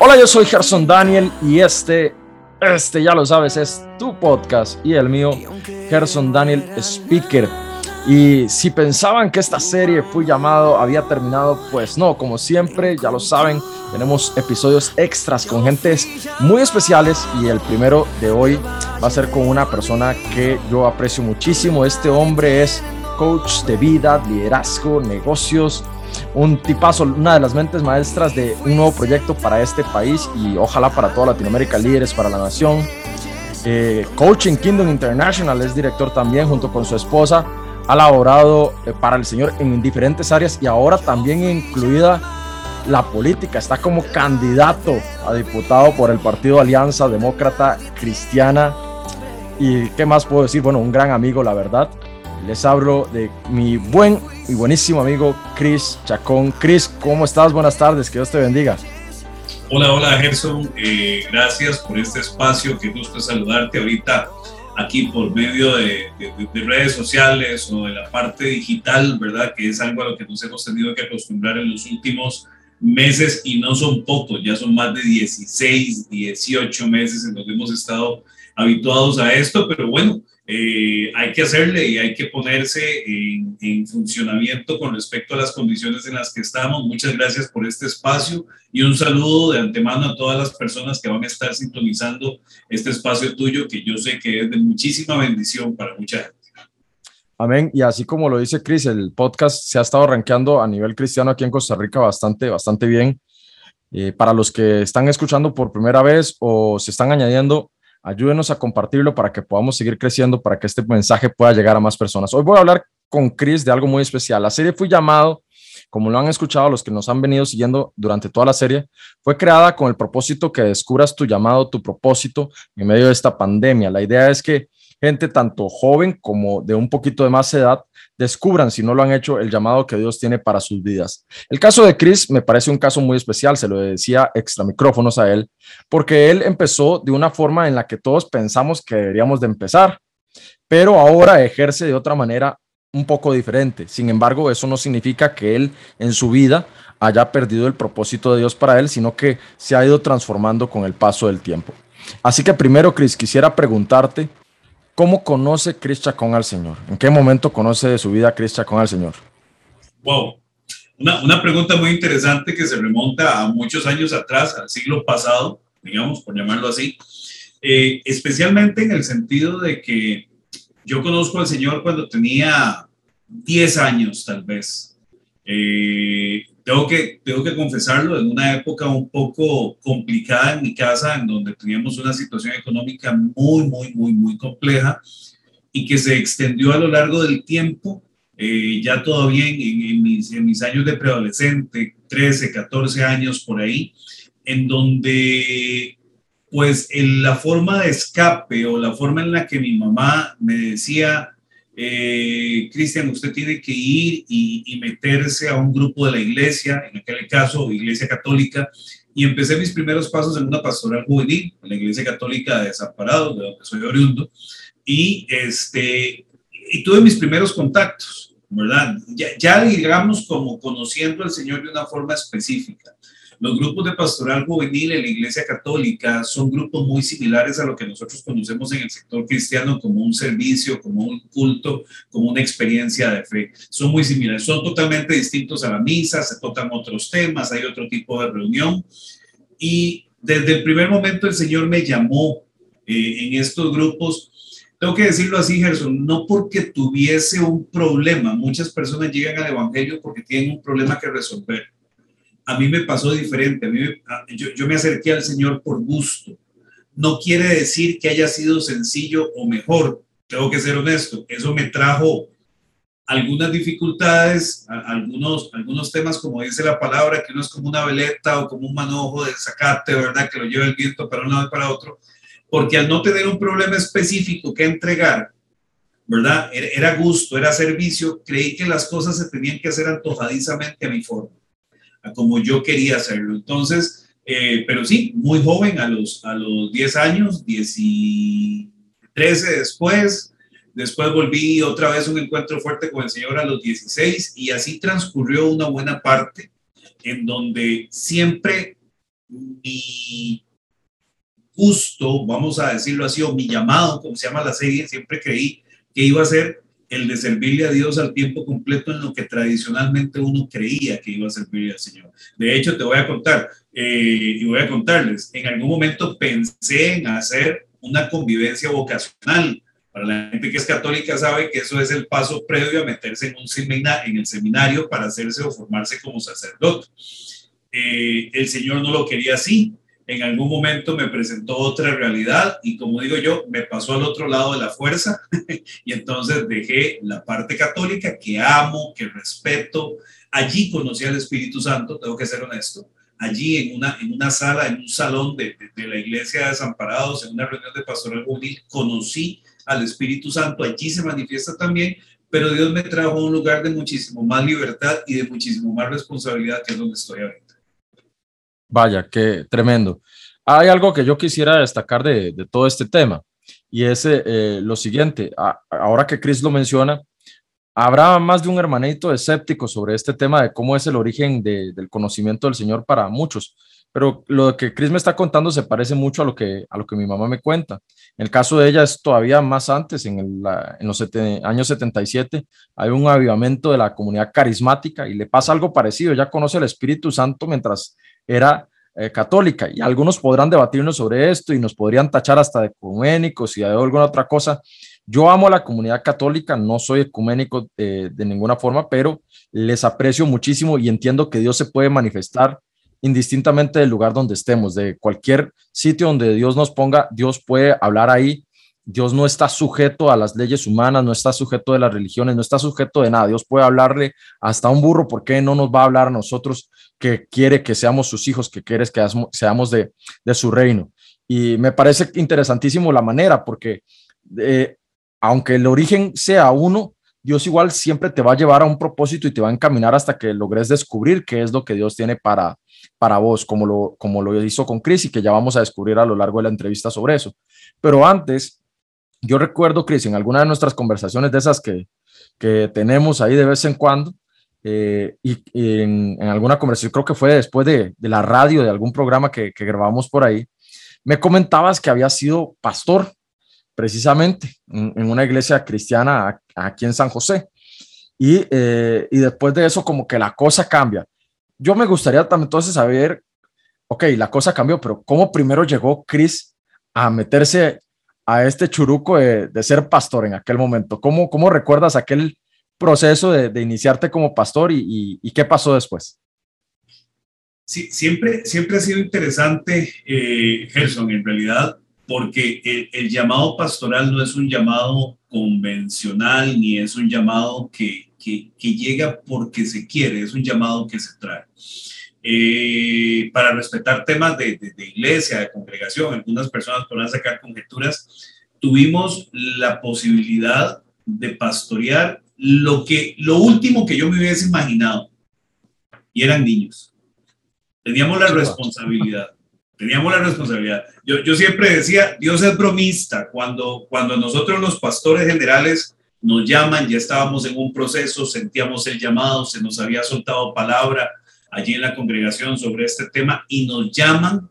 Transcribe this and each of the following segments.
Hola, yo soy Gerson Daniel y este, este ya lo sabes, es tu podcast y el mío, Gerson Daniel Speaker. Y si pensaban que esta serie fue llamado, había terminado, pues no, como siempre, ya lo saben, tenemos episodios extras con gentes muy especiales y el primero de hoy va a ser con una persona que yo aprecio muchísimo. Este hombre es coach de vida, liderazgo, negocios, un tipazo, una de las mentes maestras de un nuevo proyecto para este país y ojalá para toda Latinoamérica, líderes para la nación. Eh, Coaching Kingdom International es director también junto con su esposa. Ha laborado eh, para el Señor en diferentes áreas y ahora también incluida la política. Está como candidato a diputado por el Partido Alianza Demócrata Cristiana. ¿Y qué más puedo decir? Bueno, un gran amigo, la verdad. Les hablo de mi buen y buenísimo amigo Chris Chacón. Chris, ¿cómo estás? Buenas tardes, que Dios te bendiga. Hola, hola Gerson, eh, gracias por este espacio, qué gusto saludarte ahorita aquí por medio de, de, de, redes sociales o de la parte digital, ¿verdad? Que es algo a lo que nos hemos tenido que acostumbrar en los últimos meses y no son pocos, ya son más de 16, 18 meses en los que hemos estado habituados a esto, pero bueno, eh, hay que hacerle y hay que ponerse en, en, funcionamiento con respecto a las condiciones en las que estamos. Muchas gracias por este espacio y un saludo de antemano a todas las personas que van a estar sintonizando este espacio tuyo, que yo sé que es de muchísima bendición para mucha gente. Amén. Y así como lo dice Chris, el podcast se ha estado rankeando a nivel cristiano aquí en Costa Rica bastante, bastante bien. Eh, para los que están escuchando por primera vez o se están añadiendo, ayúdenos a compartirlo para que podamos seguir creciendo, para que este mensaje pueda llegar a más personas. Hoy voy a hablar con Chris de algo muy especial. La serie fue llamado, como lo han escuchado los que nos han venido siguiendo durante toda la serie, fue creada con el propósito que descubras tu llamado, tu propósito en medio de esta pandemia. La idea es que gente tanto joven como de un poquito de más edad descubran, si no lo han hecho, el llamado que Dios tiene para sus vidas. El caso de Chris me parece un caso muy especial, se lo decía extra micrófonos a él, porque él empezó de una forma en la que todos pensamos que deberíamos de empezar, pero ahora ejerce de otra manera un poco diferente. Sin embargo, eso no significa que él en su vida haya perdido el propósito de Dios para él, sino que se ha ido transformando con el paso del tiempo. Así que primero, Chris, quisiera preguntarte, ¿Cómo conoce Chris Chacón al Señor? ¿En qué momento conoce de su vida Chris Chacón al Señor? Wow, una, una, pregunta muy interesante que se remonta a muchos años atrás, al siglo pasado, digamos, por llamarlo así, eh, especialmente en el sentido de que yo conozco al Señor cuando tenía 10 años, tal vez. Eh, tengo que, tengo que confesarlo, en una época un poco complicada en mi casa, en donde teníamos una situación económica muy, muy, muy, muy compleja y que se extendió a lo largo del tiempo, eh, ya todavía en, en, mis, en mis años de preadolescente, 13, 14 años por ahí, en donde pues en la forma de escape o la forma en la que mi mamá me decía, eh, Cristian, usted tiene que ir y, y, meterse a un grupo de la iglesia, en aquel caso, iglesia católica, y empecé mis primeros pasos en una pastoral juvenil, en la iglesia católica de Desamparados, de donde soy oriundo, y, este, y tuve mis primeros contactos, ¿verdad? Ya, ya digamos como conociendo al Señor de una forma específica. Los grupos de pastoral juvenil en la Iglesia Católica son grupos muy similares a lo que nosotros conocemos en el sector cristiano como un servicio, como un culto, como una experiencia de fe. Son muy similares, son totalmente distintos a la misa, se tocan otros temas, hay otro tipo de reunión. Y desde el primer momento el Señor me llamó eh, en estos grupos tengo que decirlo así, Gerson, no porque tuviese un problema. Muchas personas llegan al Evangelio porque tienen un problema que resolver a mí me pasó diferente. Yo, me acerqué al Señor por gusto. No quiere decir que haya sido sencillo o mejor. Tengo que ser honesto. Eso me trajo algunas dificultades, algunos, algunos temas, como dice la palabra, que uno es como una veleta o como un manojo de sacate, ¿verdad? Que lo lleva el viento para un lado y para otro, porque al no tener un problema específico que entregar, ¿verdad? Era gusto, era servicio, creí que las cosas se tenían que hacer antojadizamente a mi forma, como yo quería hacerlo. Entonces, eh, pero sí, muy joven, a los, a los 10 años, 10 y 13 después, Después volví otra vez un encuentro fuerte con el Señor a los 16 y así transcurrió una buena parte en donde siempre mi gusto, vamos a decirlo así, o mi llamado, como se llama la serie, siempre creí que iba a ser el de servirle a Dios al tiempo completo en lo que tradicionalmente uno creía que iba a servirle al Señor. De hecho, te voy a contar, eh, y voy a contarles, en algún momento pensé en hacer una convivencia vocacional para la gente que es católica sabe que eso es el paso previo a meterse en, un seminario, en el seminario para hacerse o formarse como sacerdote. Eh, el Señor no lo quería así. En algún momento me presentó otra realidad y como digo yo, me pasó al otro lado de la fuerza y entonces dejé la parte católica que amo, que respeto. Allí conocí al Espíritu Santo, tengo que ser honesto allí en una, en una sala, en un salón de, de, la iglesia de Desamparados, en una reunión de pastoral juvenil, conocí al Espíritu Santo, allí se manifiesta también, pero Dios me trajo a un lugar de muchísimo más libertad y de muchísimo más responsabilidad, que es donde estoy ahorita. Vaya, qué tremendo. Hay algo que yo quisiera destacar de, de todo este tema, y es eh, lo siguiente, ahora que Chris lo menciona, habrá más de un hermanito escéptico sobre este tema de cómo es el origen de, del conocimiento del Señor para muchos, pero lo que Chris me está contando se parece mucho a lo que, a lo que mi mamá me cuenta. En el caso de ella es todavía más antes, en, el, en los años 77, hay un avivamiento de la comunidad carismática y le pasa algo parecido. Ella conoce el Espíritu Santo mientras era eh, católica y algunos podrán debatirnos sobre esto y nos podrían tachar hasta de ecuménicos y de alguna otra cosa. Yo amo a la comunidad católica, no soy ecuménico eh, de ninguna forma, pero les aprecio muchísimo y entiendo que Dios se puede manifestar indistintamente del lugar donde estemos, de cualquier sitio donde Dios nos ponga, Dios puede hablar ahí. Dios no está sujeto a las leyes humanas, no está sujeto de las religiones, no está sujeto de nada. Dios puede hablarle hasta un burro, ¿por qué no nos va a hablar a nosotros que quiere que seamos sus hijos, que quiere que seamos de, de su reino? Y me parece interesantísimo la manera, porque eh, aunque el origen sea uno, Dios igual siempre te va a llevar a un propósito y te va a encaminar hasta que logres descubrir qué es lo que Dios tiene para, para vos, como lo, como lo hizo con Chris y que ya vamos a descubrir a lo largo de la entrevista sobre eso. Pero antes, yo recuerdo, Chris, en alguna de nuestras conversaciones de esas que, que tenemos ahí de vez en cuando, eh, y, en, alguna conversación, creo que fue después de, de la radio, de algún programa que, que, grabamos por ahí, me comentabas que había sido pastor, precisamente, en, una iglesia cristiana aquí en San José. Y, eh, y después de eso, como que la cosa cambia yo me gustaría también entonces saber, ok, la cosa cambió, pero ¿cómo primero llegó Chris a meterse a este churuco de, ser pastor en aquel momento? ¿Cómo, cómo recuerdas aquel proceso de, iniciarte como pastor y, qué pasó después? Sí, siempre, siempre ha sido interesante, eh, Gerson, en realidad, porque el, llamado pastoral no es un llamado convencional ni es un llamado que, llega porque se quiere, es un llamado que se trae. Eh, para respetar temas de, de, iglesia, de congregación, algunas personas podrán sacar conjeturas, tuvimos la posibilidad de pastorear lo, que, lo último que yo me hubiese imaginado, y eran niños. Teníamos la responsabilidad. Teníamos la responsabilidad. Yo, yo siempre decía, Dios es bromista. Cuando, cuando nosotros los pastores generales nos llaman, ya estábamos en un proceso, sentíamos el llamado, se nos había soltado palabra allí en la congregación sobre este tema y nos llaman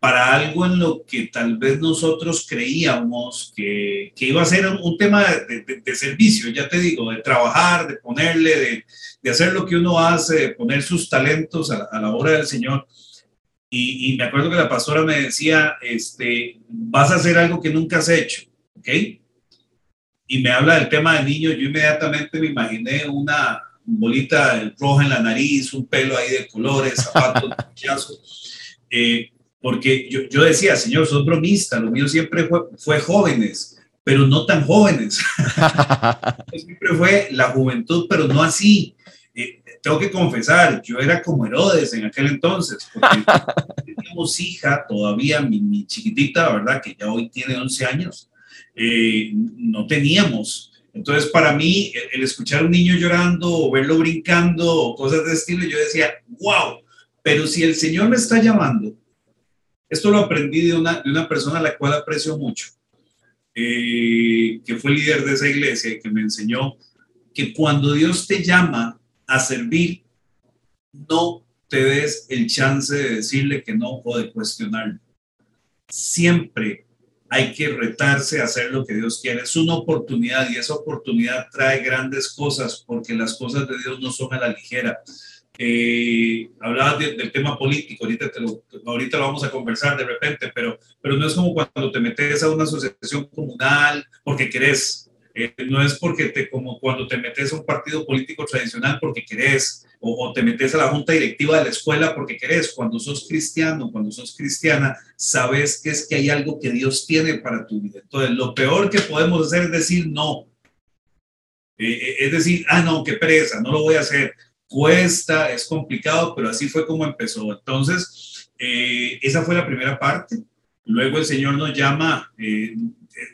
para algo en lo que tal vez nosotros creíamos que, que iba a ser un, tema de, de, servicio, ya te digo, de trabajar, de ponerle, de, de, hacer lo que uno hace, de poner sus talentos a, la obra del Señor. Y, y, me acuerdo que la pastora me decía, este, vas a hacer algo que nunca has hecho, ¿ok? y me habla del tema del niño, yo inmediatamente me imaginé una bolita roja en la nariz, un pelo ahí de colores, zapatos, eh, porque yo, yo, decía, señor, sos bromista, lo mío siempre fue, fue jóvenes, pero no tan jóvenes. Siempre fue la juventud, pero no así. Eh, tengo que confesar, yo era como Herodes en aquel entonces, porque teníamos hija todavía, mi, mi, chiquitita, ¿verdad? Que ya hoy tiene 11 años. Eh, no teníamos. Entonces, para mí, el, escuchar a un niño llorando o verlo brincando o cosas de estilo, yo decía, wow, pero si el Señor me está llamando, esto lo aprendí de una, de una persona a la cual aprecio mucho, eh, que fue líder de esa iglesia y que me enseñó que cuando Dios te llama a servir, no te des el chance de decirle que no o de cuestionarlo. Siempre hay que retarse a hacer lo que Dios quiere. Es una oportunidad y esa oportunidad trae grandes cosas porque las cosas de Dios no son a la ligera. Eh, hablabas de, del tema político, ahorita, te lo, ahorita lo vamos a conversar de repente, pero, pero no es como cuando te metes a una asociación comunal porque querés, eh, no es porque te, como cuando te metes a un partido político tradicional porque querés, o, o, te metes a la junta directiva de la escuela porque querés. Cuando sos cristiano, cuando sos cristiana, sabes que es que hay algo que Dios tiene para tu vida. Entonces, lo peor que podemos hacer es decir no. Eh, es decir, ah, no, qué pereza, no lo voy a hacer cuesta, es complicado, pero así fue como empezó. Entonces, eh, esa fue la primera parte. Luego el Señor nos llama, eh,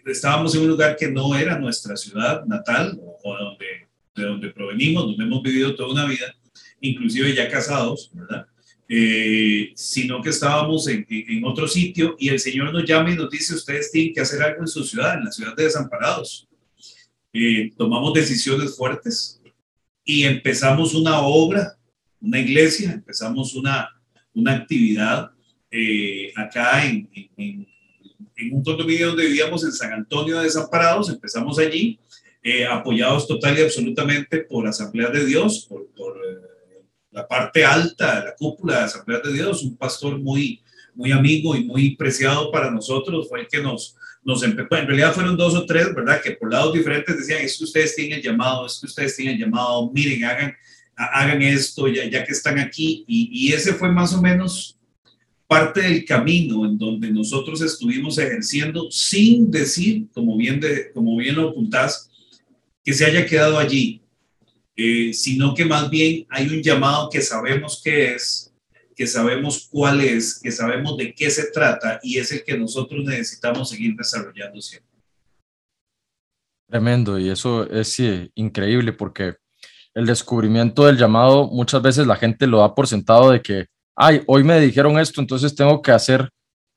estábamos en un lugar que no era nuestra ciudad natal o donde, de donde provenimos, donde hemos vivido toda una vida, inclusive ya casados, ¿verdad? Eh, sino que estábamos en, en, otro sitio y el Señor nos llama y nos dice, ustedes tienen que hacer algo en su ciudad, en la ciudad de Desamparados. tomamos decisiones fuertes, y empezamos una obra, una iglesia, empezamos una, una actividad eh, acá en, en, en, un condominio donde vivíamos en San Antonio de Desamparados, empezamos allí, eh, apoyados total y absolutamente por Asamblea de Dios, por, por eh, la parte alta la cúpula de Asamblea de Dios, un pastor muy, muy amigo y muy preciado para nosotros, fue el que nos, nos empezó, en realidad fueron dos o tres, ¿verdad? Que por lados diferentes decían, es que ustedes tienen llamado, es que ustedes tienen llamado, miren, hagan, hagan esto ya, ya que están aquí. Y, y, ese fue más o menos parte del camino en donde nosotros estuvimos ejerciendo sin decir, como bien, de, como bien lo apuntás, que se haya quedado allí, eh, sino que más bien hay un llamado que sabemos que es, que sabemos cuál es, que sabemos de qué se trata y es el que nosotros necesitamos seguir desarrollando siempre. Tremendo, y eso es sí, increíble porque el descubrimiento del llamado muchas veces la gente lo da por sentado de que, ay, hoy me dijeron esto, entonces tengo que hacer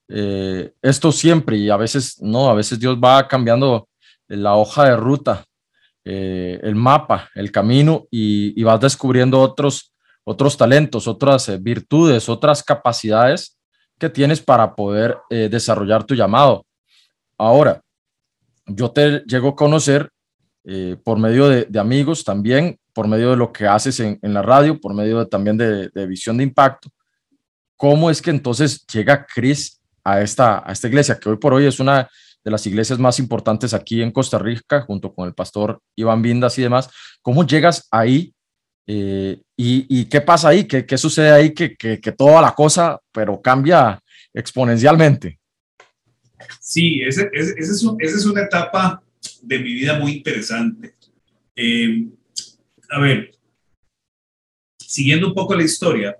eh, esto siempre y a veces no, a veces Dios va cambiando la hoja de ruta, eh, el mapa, el camino y, y vas descubriendo otros otros talentos, otras eh, virtudes, otras capacidades que tienes para poder eh, desarrollar tu llamado. Ahora, yo te llego a conocer por medio de, amigos también, por medio de lo que haces en, la radio, por medio también de, de, visión de impacto. ¿Cómo es que entonces llega Chris a esta, a esta iglesia, que hoy por hoy es una de las iglesias más importantes aquí en Costa Rica, junto con el pastor Iván Vindas y demás? ¿Cómo llegas ahí eh, y, qué pasa ahí? ¿Qué, qué sucede ahí? Que, que, toda la cosa, pero cambia exponencialmente. Sí, esa es, un, es, una etapa de mi vida muy interesante. Eh, a ver, siguiendo un poco la historia,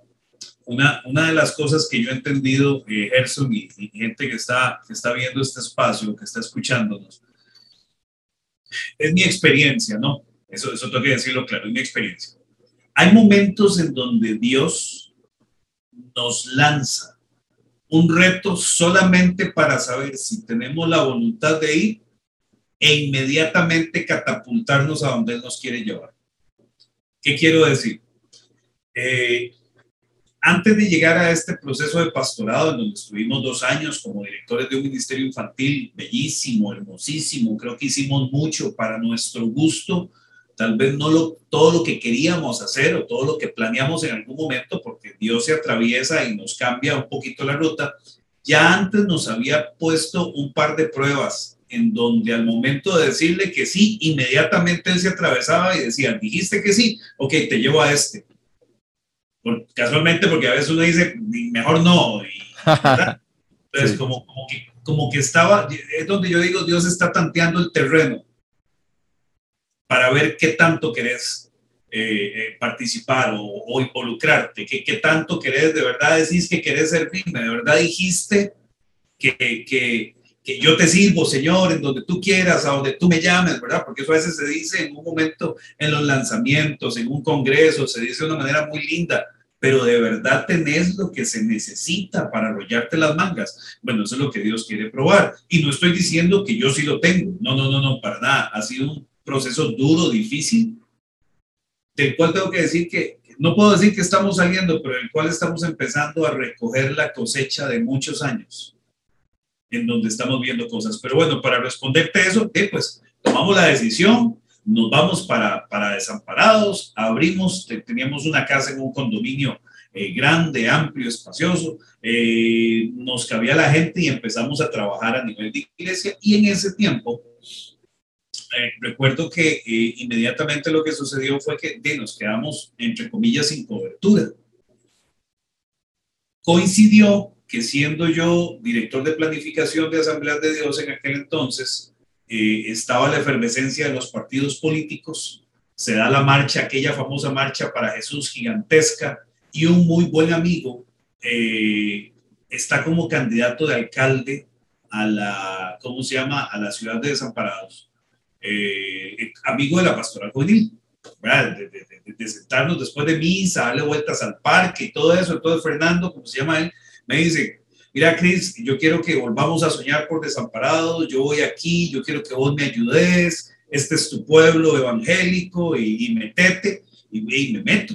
una, una de las cosas que yo he entendido, eh, Gerson y, y, gente que está, que está viendo este espacio, que está escuchándonos, es mi experiencia, ¿no? Eso, eso tengo que decirlo claro, es mi experiencia hay momentos en donde Dios nos lanza un reto solamente para saber si tenemos la voluntad de ir e inmediatamente catapultarnos a donde Él nos quiere llevar. ¿Qué quiero decir? Eh, antes de llegar a este proceso de pastorado, en donde estuvimos dos años como directores de un ministerio infantil bellísimo, hermosísimo, creo que hicimos mucho para nuestro gusto, tal vez no todo lo que queríamos hacer o todo lo que planeamos en algún momento, porque Dios se atraviesa y nos cambia un poquito la ruta, ya antes nos había puesto un par de pruebas en donde al momento de decirle que sí, inmediatamente él se atravesaba y decía, dijiste que sí, ok, te llevo a este. Por, casualmente, porque a veces uno dice, mejor no. Y, Entonces, sí. como, como, que, como que estaba, es donde yo digo, Dios está tanteando el terreno para ver qué tanto querés eh, eh, participar o, involucrarte, qué, qué tanto querés, de verdad decís que querés servirme, de verdad dijiste que, que, que yo te sirvo, Señor, en donde tú quieras, a donde tú me llames, ¿verdad? Porque eso a veces se dice en un momento en los lanzamientos, en un congreso, se dice de una manera muy linda, pero de verdad tenés lo que se necesita para arrollarte las mangas. Bueno, eso es lo que Dios quiere probar. Y no estoy diciendo que yo sí lo tengo. No, no, no, no, para nada. Ha sido un proceso duro, difícil, del cual tengo que decir que, no puedo decir que estamos saliendo, pero el cual estamos empezando a recoger la cosecha de muchos años, en donde estamos viendo cosas. Pero bueno, para responderte eso, eh, pues tomamos la decisión, nos vamos para, para desamparados, abrimos, teníamos una casa en un condominio eh, grande, amplio, espacioso, eh, nos cabía la gente y empezamos a trabajar a nivel de iglesia y en ese tiempo eh, recuerdo que inmediatamente lo que sucedió fue que nos quedamos entre comillas sin cobertura. Coincidió que siendo yo director de planificación de Asambleas de Dios en aquel entonces, eh, estaba la efervescencia de los partidos políticos, se da la marcha, aquella famosa marcha para Jesús gigantesca, y un muy buen amigo eh, está como candidato de alcalde a la, ¿cómo se llama?, a la ciudad de Desamparados, eh, amigo de la pastoral juvenil, de, de, sentarnos después de misa, darle vueltas al parque y todo eso, entonces Fernando, como se llama él, me dice, mira, Cris, yo quiero que volvamos a soñar por desamparados, yo voy aquí, yo quiero que vos me ayudes, este es tu pueblo evangélico y, y metete, y, me meto.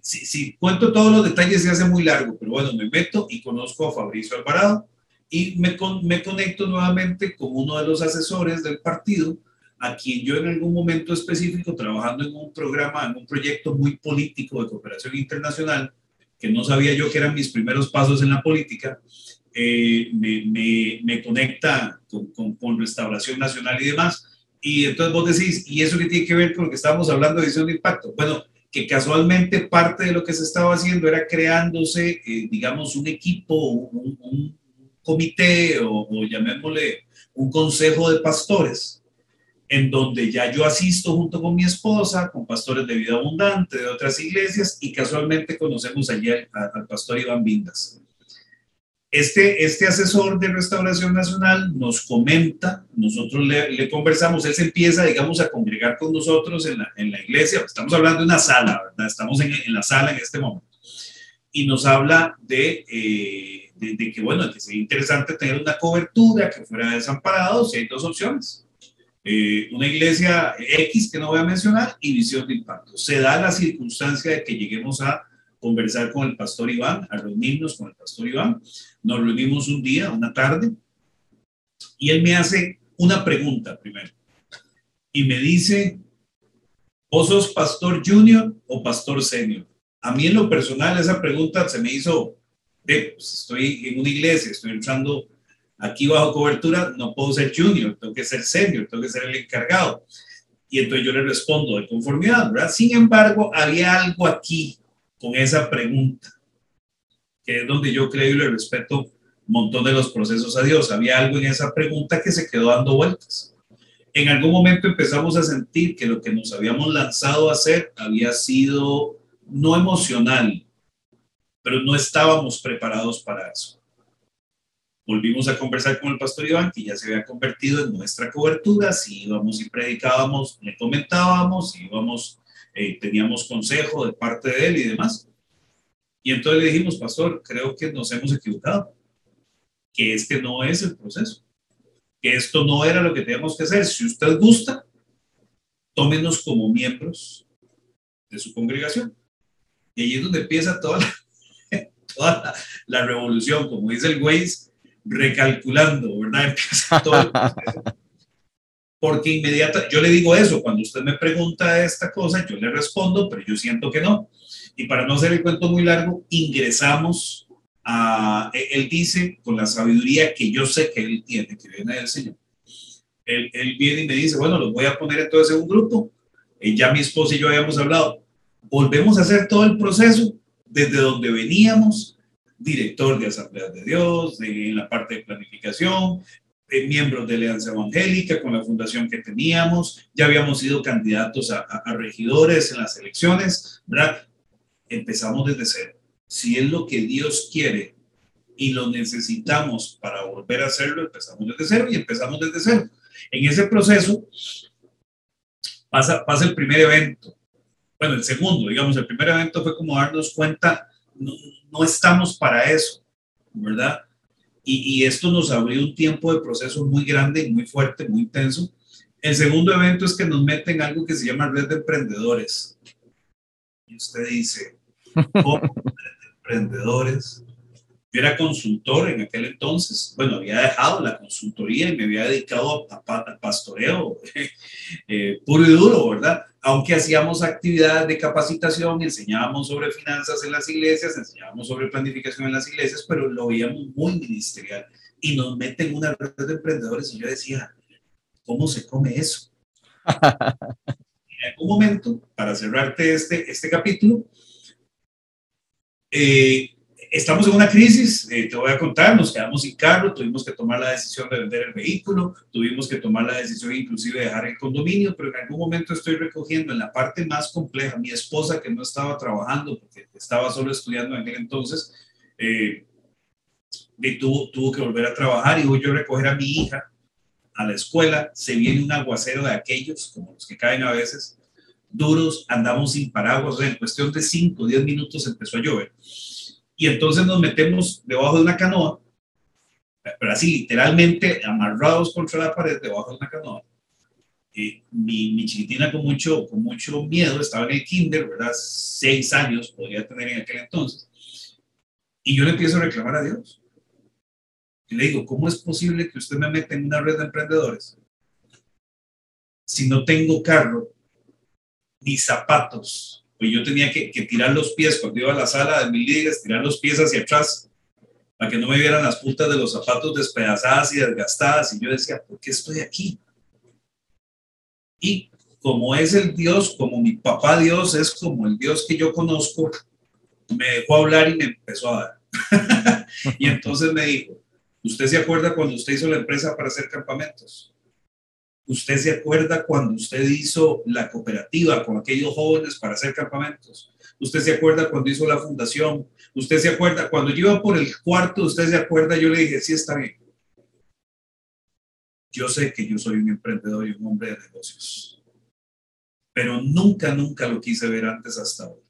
Si, si cuento todos los detalles se hace muy largo, pero bueno, me meto y conozco a Fabricio Alvarado y me, me conecto nuevamente con uno de los asesores del partido, a quien yo en algún momento específico, trabajando en un programa, en un proyecto muy político de cooperación internacional, que no sabía yo que eran mis primeros pasos en la política, eh, me, me, me, conecta con, con, Restauración Nacional y demás. Y entonces vos decís, ¿y eso qué tiene que ver con lo que estábamos hablando de visión de impacto? Bueno, que casualmente parte de lo que se estaba haciendo era creándose, eh, digamos, un equipo, un, comité o, o, llamémosle un consejo de pastores en donde ya yo asisto junto con mi esposa, con pastores de vida abundante de otras iglesias, y casualmente conocemos allí al, pastor Iván Vindas. Este, este asesor de Restauración Nacional nos comenta, nosotros le, conversamos, él se empieza, digamos, a congregar con nosotros en la, en la iglesia, estamos hablando de una sala, ¿verdad? Estamos en, en la sala en este momento, y nos habla de, eh, de, de, que, bueno, que sería interesante tener una cobertura que fuera desamparados, y hay dos opciones eh, una iglesia X que no voy a mencionar y visión de impacto. Se da la circunstancia de que lleguemos a conversar con el pastor Iván, a reunirnos con el pastor Iván. Nos reunimos un día, una tarde, y él me hace una pregunta primero. Y me dice, ¿vos sos pastor junior o pastor senior? A mí en lo personal esa pregunta se me hizo, pues, estoy en una iglesia, estoy entrando aquí bajo cobertura no puedo ser junior, tengo que ser senior, tengo que ser el encargado. Y entonces yo le respondo de conformidad, ¿verdad? Sin embargo, había algo aquí con esa pregunta, que es donde yo creo y le respeto un montón de los procesos a Dios. Había algo en esa pregunta que se quedó dando vueltas. En algún momento empezamos a sentir que lo que nos habíamos lanzado a hacer había sido no emocional, pero no estábamos preparados para eso volvimos a conversar con el pastor Iván, que ya se había convertido en nuestra cobertura, si íbamos y predicábamos, le comentábamos, si íbamos, eh, teníamos consejo de parte de él y demás. Y entonces le dijimos, pastor, creo que nos hemos equivocado, que este no es el proceso, que esto no era lo que teníamos que hacer. Si usted gusta, tómenos como miembros de su congregación. Y ahí es donde empieza toda la, toda la, la revolución, como dice el Waze, recalculando, ¿verdad? Empieza todo Porque inmediata, yo le digo eso, cuando usted me pregunta esta cosa, yo le respondo, pero yo siento que no. Y para no hacer el cuento muy largo, ingresamos a, e, él dice, con la sabiduría que yo sé que él tiene, que viene del Señor, él, viene y me dice, bueno, los voy a poner entonces en un grupo. Y ya mi esposa y yo habíamos hablado, volvemos a hacer todo el proceso desde donde veníamos, director de Asamblea de Dios, en la parte de planificación, miembros de Alianza Evangélica con la fundación que teníamos, ya habíamos sido candidatos a, a regidores en las elecciones, ¿verdad? Empezamos desde cero. Si es lo que Dios quiere y lo necesitamos para volver a hacerlo, empezamos desde cero y empezamos desde cero. En ese proceso pasa, pasa el primer evento, bueno, el segundo, digamos, el primer evento fue como darnos cuenta, no, estamos para eso, ¿verdad? Y, esto nos abrió un tiempo de proceso muy grande muy fuerte, muy intenso. El segundo evento es que nos meten algo que se llama red de emprendedores. Y usted dice, ¿cómo red de emprendedores? Yo era consultor en aquel entonces. Bueno, había dejado la consultoría y me había dedicado al pastoreo eh, puro y duro, ¿verdad? Aunque hacíamos actividades de capacitación, enseñábamos sobre finanzas en las iglesias, enseñábamos sobre planificación en las iglesias, pero lo veíamos muy ministerial. Y nos meten una red de emprendedores y yo decía, ¿cómo se come eso? en algún momento, para cerrarte este, este capítulo, eh, estamos en una crisis, eh, te voy a contar, nos quedamos sin carro, tuvimos que tomar la decisión de vender el vehículo, tuvimos que tomar la decisión inclusive de dejar el condominio, pero en algún momento estoy recogiendo en la parte más compleja, mi esposa que no estaba trabajando porque estaba solo estudiando en aquel entonces, eh, y tuvo, tuvo que volver a trabajar y voy yo a recoger a mi hija a la escuela, se viene un aguacero de aquellos, como los que caen a veces, duros, andamos sin paraguas, o sea, en cuestión de 5 o 10 minutos empezó a llover y entonces nos metemos debajo de una canoa, pero así literalmente amarrados contra la pared debajo de una canoa. Y mi, mi, chiquitina con mucho, con mucho miedo estaba en el kinder, ¿verdad? Seis años podría tener en aquel entonces. Y yo le empiezo a reclamar a Dios. Y le digo, ¿cómo es posible que usted me meta en una red de emprendedores si no tengo carro, ni zapatos, pues yo tenía que, tirar los pies cuando iba a la sala de mil ligas, tirar los pies hacia atrás para que no me vieran las puntas de los zapatos despedazadas y desgastadas. Y yo decía, ¿por qué estoy aquí? Y como es el Dios, como mi papá Dios es como el Dios que yo conozco, me dejó hablar y me empezó a dar. y entonces me dijo, ¿usted se acuerda cuando usted hizo la empresa para hacer campamentos? ¿Usted se acuerda cuando usted hizo la cooperativa con aquellos jóvenes para hacer campamentos? ¿Usted se acuerda cuando hizo la fundación? ¿Usted se acuerda cuando yo iba por el cuarto? ¿Usted se acuerda? Yo le dije, sí, está bien. Yo sé que yo soy un emprendedor y un hombre de negocios, pero nunca, nunca lo quise ver antes hasta ahora.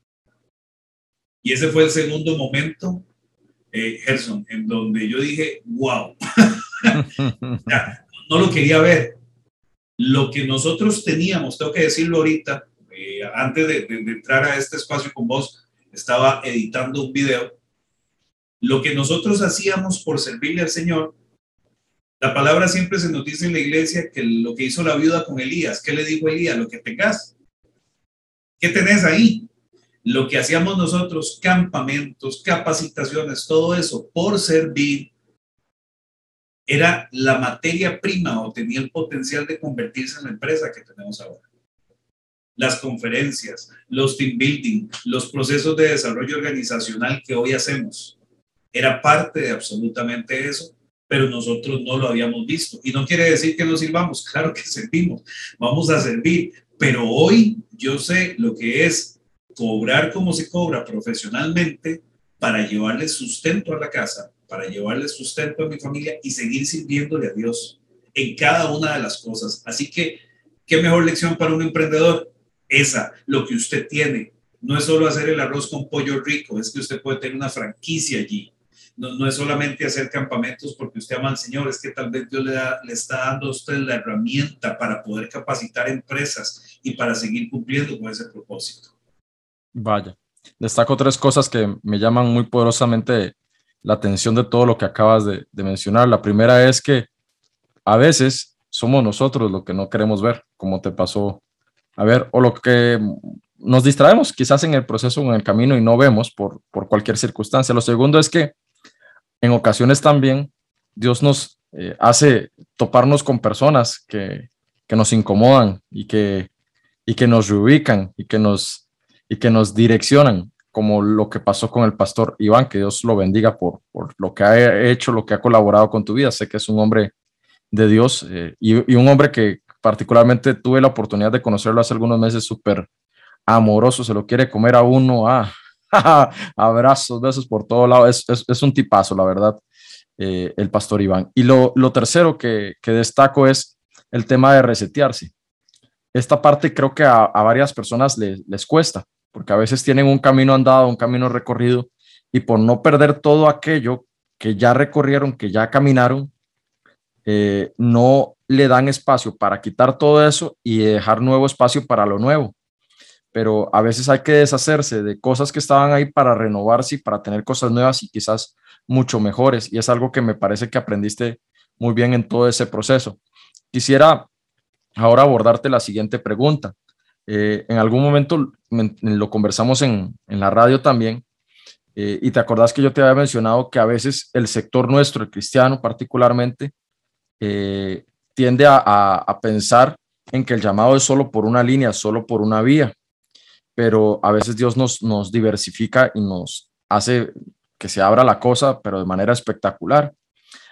Y ese fue el segundo momento, eh, Gerson, en donde yo dije, wow, no lo quería ver, lo que nosotros teníamos, tengo que decirlo ahorita, eh, antes de, de, entrar a este espacio con vos, estaba editando un video. Lo que nosotros hacíamos por servirle al Señor, la palabra siempre se nos dice en la iglesia que lo que hizo la viuda con Elías, ¿qué le dijo Elías? Lo que tengas. ¿Qué tenés ahí? Lo que hacíamos nosotros, campamentos, capacitaciones, todo eso, por servir era la materia prima o tenía el potencial de convertirse en la empresa que tenemos ahora. Las conferencias, los team building, los procesos de desarrollo organizacional que hoy hacemos, era parte de absolutamente eso, pero nosotros no lo habíamos visto. Y no quiere decir que no sirvamos, claro que servimos, vamos a servir, pero hoy yo sé lo que es cobrar como se cobra profesionalmente para llevarle sustento a la casa, para llevarle sustento a mi familia y seguir sirviéndole a Dios en cada una de las cosas. Así que, ¿qué mejor lección para un emprendedor? Esa, lo que usted tiene. No es solo hacer el arroz con pollo rico, es que usted puede tener una franquicia allí. No, no es solamente hacer campamentos porque usted ama al Señor, es que tal vez Dios le, da, le está dando a usted la herramienta para poder capacitar empresas y para seguir cumpliendo con ese propósito. Vaya, destaco tres cosas que me llaman muy poderosamente la atención de todo lo que acabas de, mencionar. La primera es que a veces somos nosotros lo que no queremos ver, como te pasó a ver, o lo que nos distraemos quizás en el proceso, en el camino y no vemos por, cualquier circunstancia. Lo segundo es que en ocasiones también Dios nos eh, hace toparnos con personas que, nos incomodan y que, nos reubican y que nos direccionan como lo que pasó con el pastor Iván, que Dios lo bendiga por, por lo que ha hecho, lo que ha colaborado con tu vida. Sé que es un hombre de Dios eh, y, y, un hombre que particularmente tuve la oportunidad de conocerlo hace algunos meses, súper amoroso, se lo quiere comer a uno, ah, abrazos, besos por todo lado, es, es, es un tipazo, la verdad, eh, el pastor Iván. Y lo, lo tercero que, que, destaco es el tema de resetearse. Esta parte creo que a, a varias personas les, les cuesta, porque a veces tienen un camino andado, un camino recorrido, y por no perder todo aquello que ya recorrieron, que ya caminaron, eh, no le dan espacio para quitar todo eso y dejar nuevo espacio para lo nuevo. Pero a veces hay que deshacerse de cosas que estaban ahí para renovarse y para tener cosas nuevas y quizás mucho mejores. Y es algo que me parece que aprendiste muy bien en todo ese proceso. Quisiera ahora abordarte la siguiente pregunta. Eh, en algún momento lo conversamos en, en la radio también, eh, y te acordás que yo te había mencionado que a veces el sector nuestro, el cristiano particularmente, eh, tiende a, a, a, pensar en que el llamado es solo por una línea, solo por una vía, pero a veces Dios nos, nos diversifica y nos hace que se abra la cosa, pero de manera espectacular.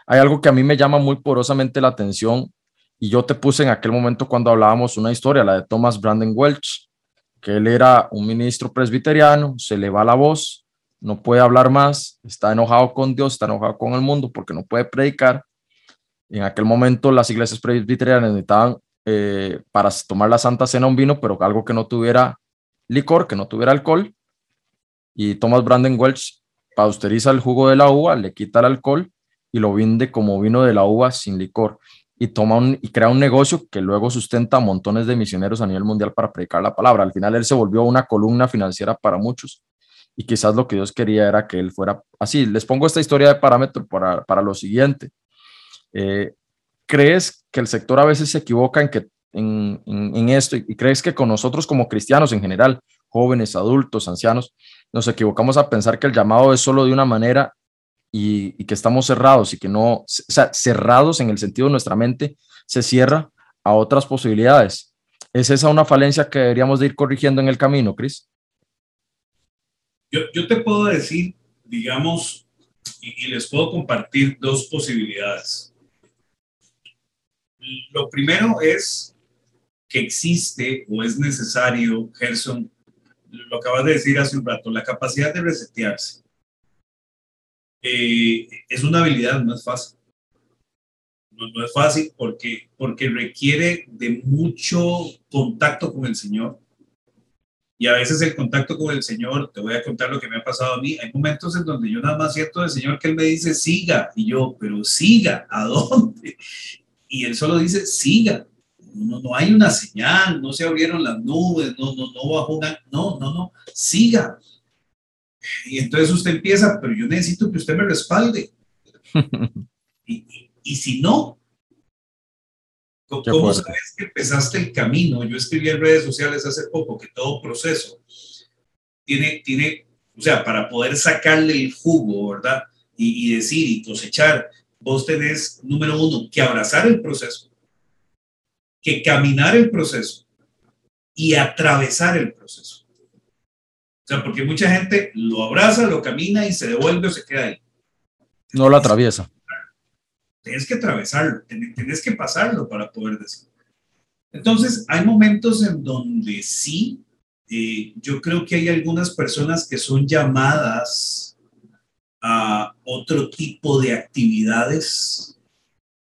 Hay algo que a mí me llama muy porosamente la atención y yo te puse en aquel momento cuando hablábamos una historia, la de Thomas Brandon Welch, que él era un ministro presbiteriano, se le va la voz, no puede hablar más, está enojado con Dios, está enojado con el mundo porque no puede predicar en aquel momento las iglesias presbiterianas necesitaban eh, para tomar la Santa Cena un vino, pero algo que no tuviera licor, que no tuviera alcohol. Y Thomas Brandon Welch pasteuriza el jugo de la uva, le quita el alcohol y lo vende como vino de la uva sin licor. Y, toma un, y crea un negocio que luego sustenta a montones de misioneros a nivel mundial para predicar la palabra. Al final él se volvió una columna financiera para muchos y quizás lo que Dios quería era que él fuera así. Les pongo esta historia de parámetro para, para lo siguiente. Eh, ¿Crees que el sector a veces se equivoca en, que, en, en, en, esto y crees que con nosotros como cristianos en general, jóvenes, adultos, ancianos, nos equivocamos a pensar que el llamado es solo de una manera y, que estamos cerrados y que no, o sea, cerrados en el sentido de nuestra mente se cierra a otras posibilidades? ¿Es esa una falencia que deberíamos de ir corrigiendo en el camino, Cris? Yo, yo te puedo decir, digamos, y, y les puedo compartir dos posibilidades lo primero es que existe o es necesario, Gerson, lo acabas de decir hace un rato, la capacidad de resetearse. Eh, es una habilidad, no es fácil. No, no, es fácil porque, porque requiere de mucho contacto con el Señor. Y a veces el contacto con el Señor, te voy a contar lo que me ha pasado a mí, hay momentos en donde yo nada más siento del Señor que Él me dice, siga, y yo, pero siga, ¿a dónde? y él solo dice, siga. No, no hay una señal, no se abrieron las nubes, no, no, no bajó una, no, no, no, siga. Y entonces usted empieza, pero yo necesito que usted me respalde. y, y, y, si no, ¿cómo sabes que empezaste el camino? Yo escribí en redes sociales hace poco que todo proceso tiene, tiene, o sea, para poder sacarle el jugo, ¿verdad? Y, y decir y cosechar, vos tenés, número uno, que abrazar el proceso, que caminar el proceso y atravesar el proceso. O sea, porque mucha gente lo abraza, lo camina y se devuelve o se queda ahí. No lo atraviesa. Tienes que atravesarlo, tienes que pasarlo para poder decir. Entonces, hay momentos en donde sí, eh, yo creo que hay algunas personas que son llamadas a otro tipo de actividades,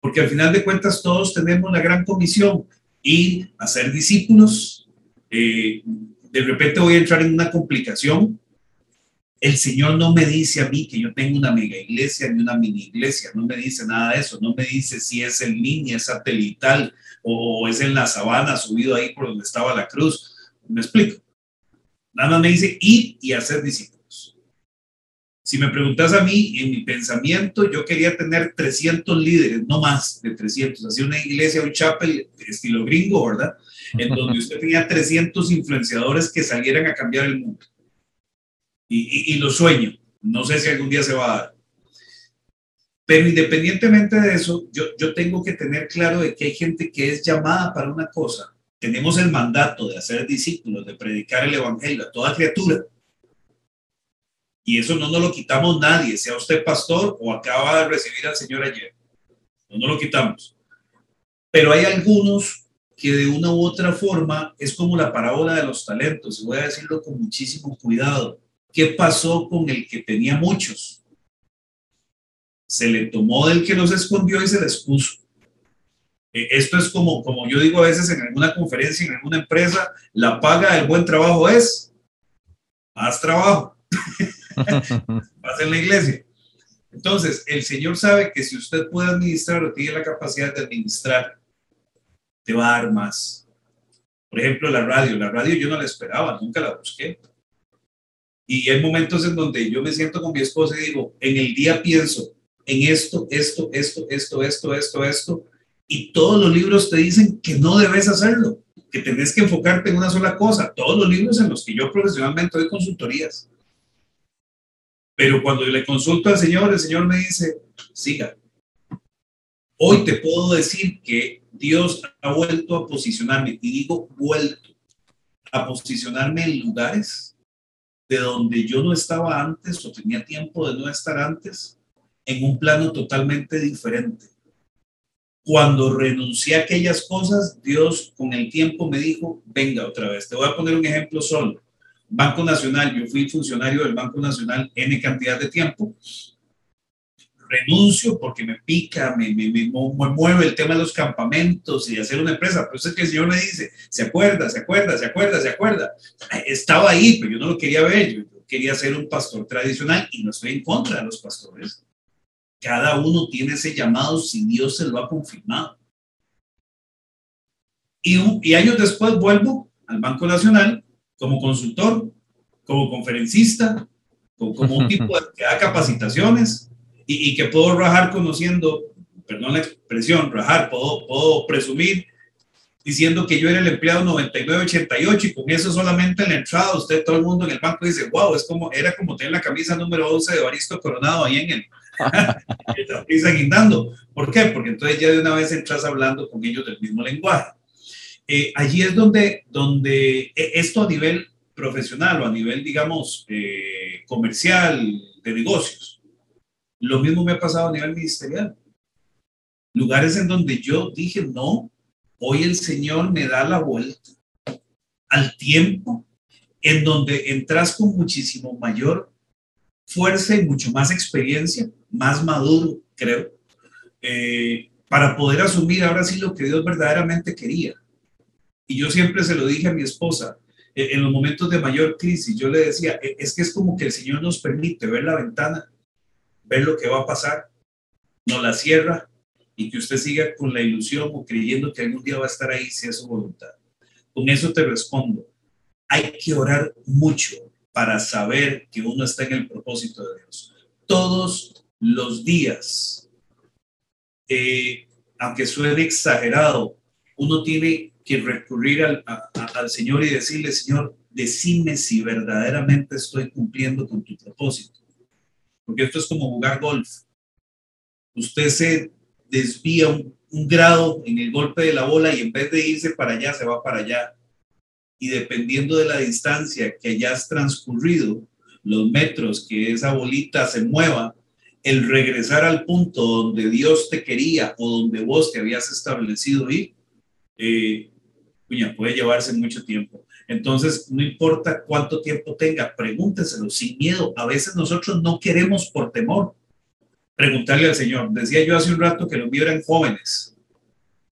porque al final de cuentas todos tenemos la gran comisión, ir a ser discípulos. Eh, de repente voy a entrar en una complicación. El Señor no me dice a mí que yo tengo una mega iglesia ni una mini iglesia, no me dice nada de eso, no me dice si es en línea, es satelital o es en la sabana subido ahí por donde estaba la cruz. Me explico. Nada me dice ir y hacer discípulos. Si me preguntas a mí, en mi pensamiento, yo quería tener 300 líderes, no más de 300, así una iglesia, un chapel estilo gringo, ¿verdad? En donde usted tenía 300 influenciadores que salieran a cambiar el mundo. Y, y, y lo sueño, no sé si algún día se va a dar. Pero independientemente de eso, yo, yo tengo que tener claro de que hay gente que es llamada para una cosa. Tenemos el mandato de hacer discípulos, de predicar el evangelio a toda criatura Y eso no nos lo quitamos nadie, sea usted pastor o acaba de recibir al Señor ayer. No nos lo quitamos. Pero hay algunos que de una u otra forma es como la parábola de los talentos, y voy a decirlo con muchísimo cuidado. ¿Qué pasó con el que tenía muchos? Se le tomó del que los escondió y se les puso. E, esto es como, como yo digo a veces en alguna conferencia, en alguna empresa, la paga del buen trabajo es más trabajo. Más en la iglesia. Entonces, el Señor sabe que si usted puede administrar o tiene la capacidad de administrar, te va a dar más. Por ejemplo, la radio. La radio yo no la esperaba, nunca la busqué. Y hay momentos en donde yo me siento con mi esposa y digo, en el día pienso en esto, esto, esto, esto, esto, esto, esto, y todos los libros te dicen que no debes hacerlo, que tenés que enfocarte en una sola cosa. Todos los libros en los que yo profesionalmente doy consultorías. Pero cuando le consulto al Señor, el Señor me dice, siga. Hoy te puedo decir que Dios ha vuelto a posicionarme, y digo vuelto, a posicionarme en lugares de donde yo no estaba antes o tenía tiempo de no estar antes, en un plano totalmente diferente. Cuando renuncié a aquellas cosas, Dios con el tiempo me dijo, venga otra vez. Te voy a poner un ejemplo solo. Banco Nacional, yo fui funcionario del Banco Nacional N cantidad de tiempo renuncio porque me pica, me, me, me, mueve el tema de los campamentos y hacer una empresa. Pero es que el Señor me dice, se acuerda, se acuerda, se acuerda, se acuerda. Estaba ahí, pero yo no lo quería ver. Yo quería ser un pastor tradicional y no estoy en contra de los pastores. Cada uno tiene ese llamado si Dios se lo ha confirmado. Y, y años después vuelvo al Banco Nacional como consultor, como conferencista, como, como un tipo que da capacitaciones, y, que puedo rajar conociendo, perdón la expresión, rajar, puedo, puedo presumir diciendo que yo era el empleado 9988 y con eso solamente en la entrada usted, todo el mundo en el banco dice, wow, es como, era como tener la camisa número 11 de Baristo Coronado ahí en el, el guindando. ¿Por qué? Porque entonces ya de una vez entras hablando con ellos del mismo lenguaje. Eh, allí es donde, donde e, esto a nivel profesional o a nivel, digamos, eh, comercial, de negocios, lo mismo me ha pasado a nivel ministerial. Lugares en donde yo dije, no, hoy el Señor me da la vuelta al tiempo en donde entras con muchísimo mayor fuerza y mucho más experiencia, más maduro, creo, eh, para poder asumir ahora sí lo que Dios verdaderamente quería. Y yo siempre se lo dije a mi esposa, eh, en los momentos de mayor crisis, yo le decía, es que es como que el Señor nos permite ver la ventana ver lo que va a pasar, no la cierra y que usted siga con la ilusión o creyendo que algún día va a estar ahí si es su voluntad. Con eso te respondo. Hay que orar mucho para saber que uno está en el propósito de Dios. Todos los días, eh, aunque suene exagerado, uno tiene que recurrir al, al Señor y decirle, Señor, decime si verdaderamente estoy cumpliendo con tu propósito porque esto es como jugar golf. Usted se desvía un, grado en el golpe de la bola y en vez de irse para allá, se va para allá. Y dependiendo de la distancia que hayas transcurrido, los metros que esa bolita se mueva, el regresar al punto donde Dios te quería o donde vos te habías establecido ir, eh, puede llevarse mucho tiempo. Entonces, no importa cuánto tiempo tenga, pregúnteselo sin miedo. A veces nosotros no queremos por temor preguntarle al Señor. Decía yo hace un rato que los míos eran jóvenes.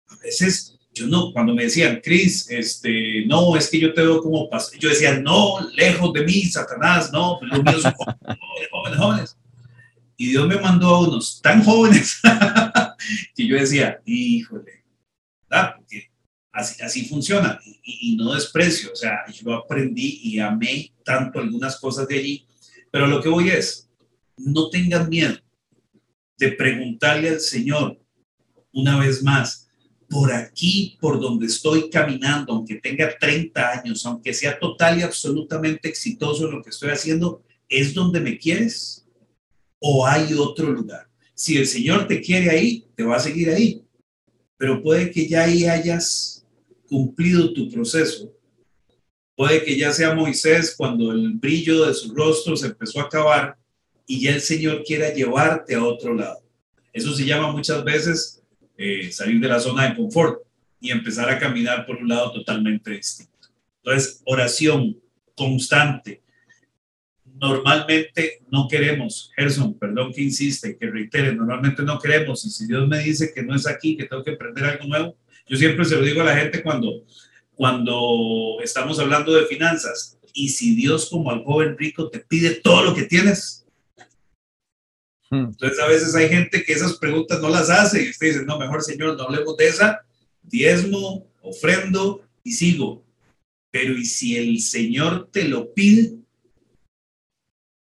A veces yo no, cuando me decían, Cris, este, no, es que yo te veo como pastor. Yo decía, no, lejos de mí, Satanás, no, los míos son jóvenes, jóvenes, jóvenes. Y Dios me mandó a unos tan jóvenes que yo decía, híjole, ¿verdad? Porque así, funciona y, no desprecio, o sea, yo aprendí y amé tanto algunas cosas de allí, pero lo que voy es, no tengan miedo de preguntarle al Señor una vez más, por aquí, por donde estoy caminando, aunque tenga 30 años, aunque sea total y absolutamente exitoso en lo que estoy haciendo, ¿es donde me quieres? ¿O hay otro lugar? Si el Señor te quiere ahí, te va a seguir ahí. Pero puede que ya ahí hayas cumplido tu proceso Puede que ya sea Moisés cuando el brillo de su rostro se empezó a acabar y ya el Señor quiera llevarte a otro lado. Eso se llama muchas veces eh, salir de la zona de confort y empezar a caminar por un lado totalmente distinto. Entonces, oración constante. Normalmente no queremos, Gerson, perdón que insiste, que reitere, normalmente no queremos. Y si Dios me dice que no es aquí, que tengo que aprender algo nuevo, yo siempre se lo digo a la gente cuando, cuando estamos hablando de finanzas. Y si Dios como al joven rico te pide todo lo que tienes, hmm. entonces a veces hay gente que esas preguntas no las hace y usted dice, no, mejor Señor, no hablemos de esa, diezmo, ofrendo y sigo. Pero ¿y si el Señor te lo pide?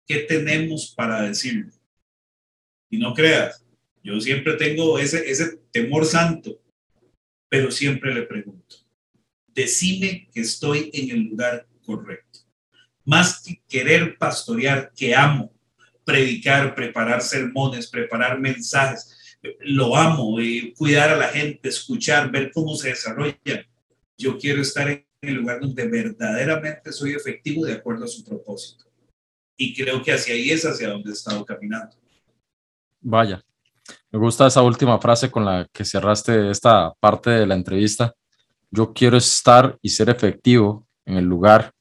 ¿Qué tenemos para decirlo? Y no creas, yo siempre tengo ese, ese temor santo, pero siempre le pregunto, decime que estoy en el lugar correcto. Más que querer pastorear, que amo, predicar, preparar sermones, preparar mensajes, lo amo, eh, cuidar a la gente, escuchar, ver cómo se desarrolla. Yo quiero estar en el lugar donde verdaderamente soy efectivo de acuerdo a su propósito. Y creo que hacia ahí es hacia donde he estado caminando. Vaya, me gusta esa última frase con la que cerraste esta parte de la entrevista. Yo quiero estar y ser efectivo en el lugar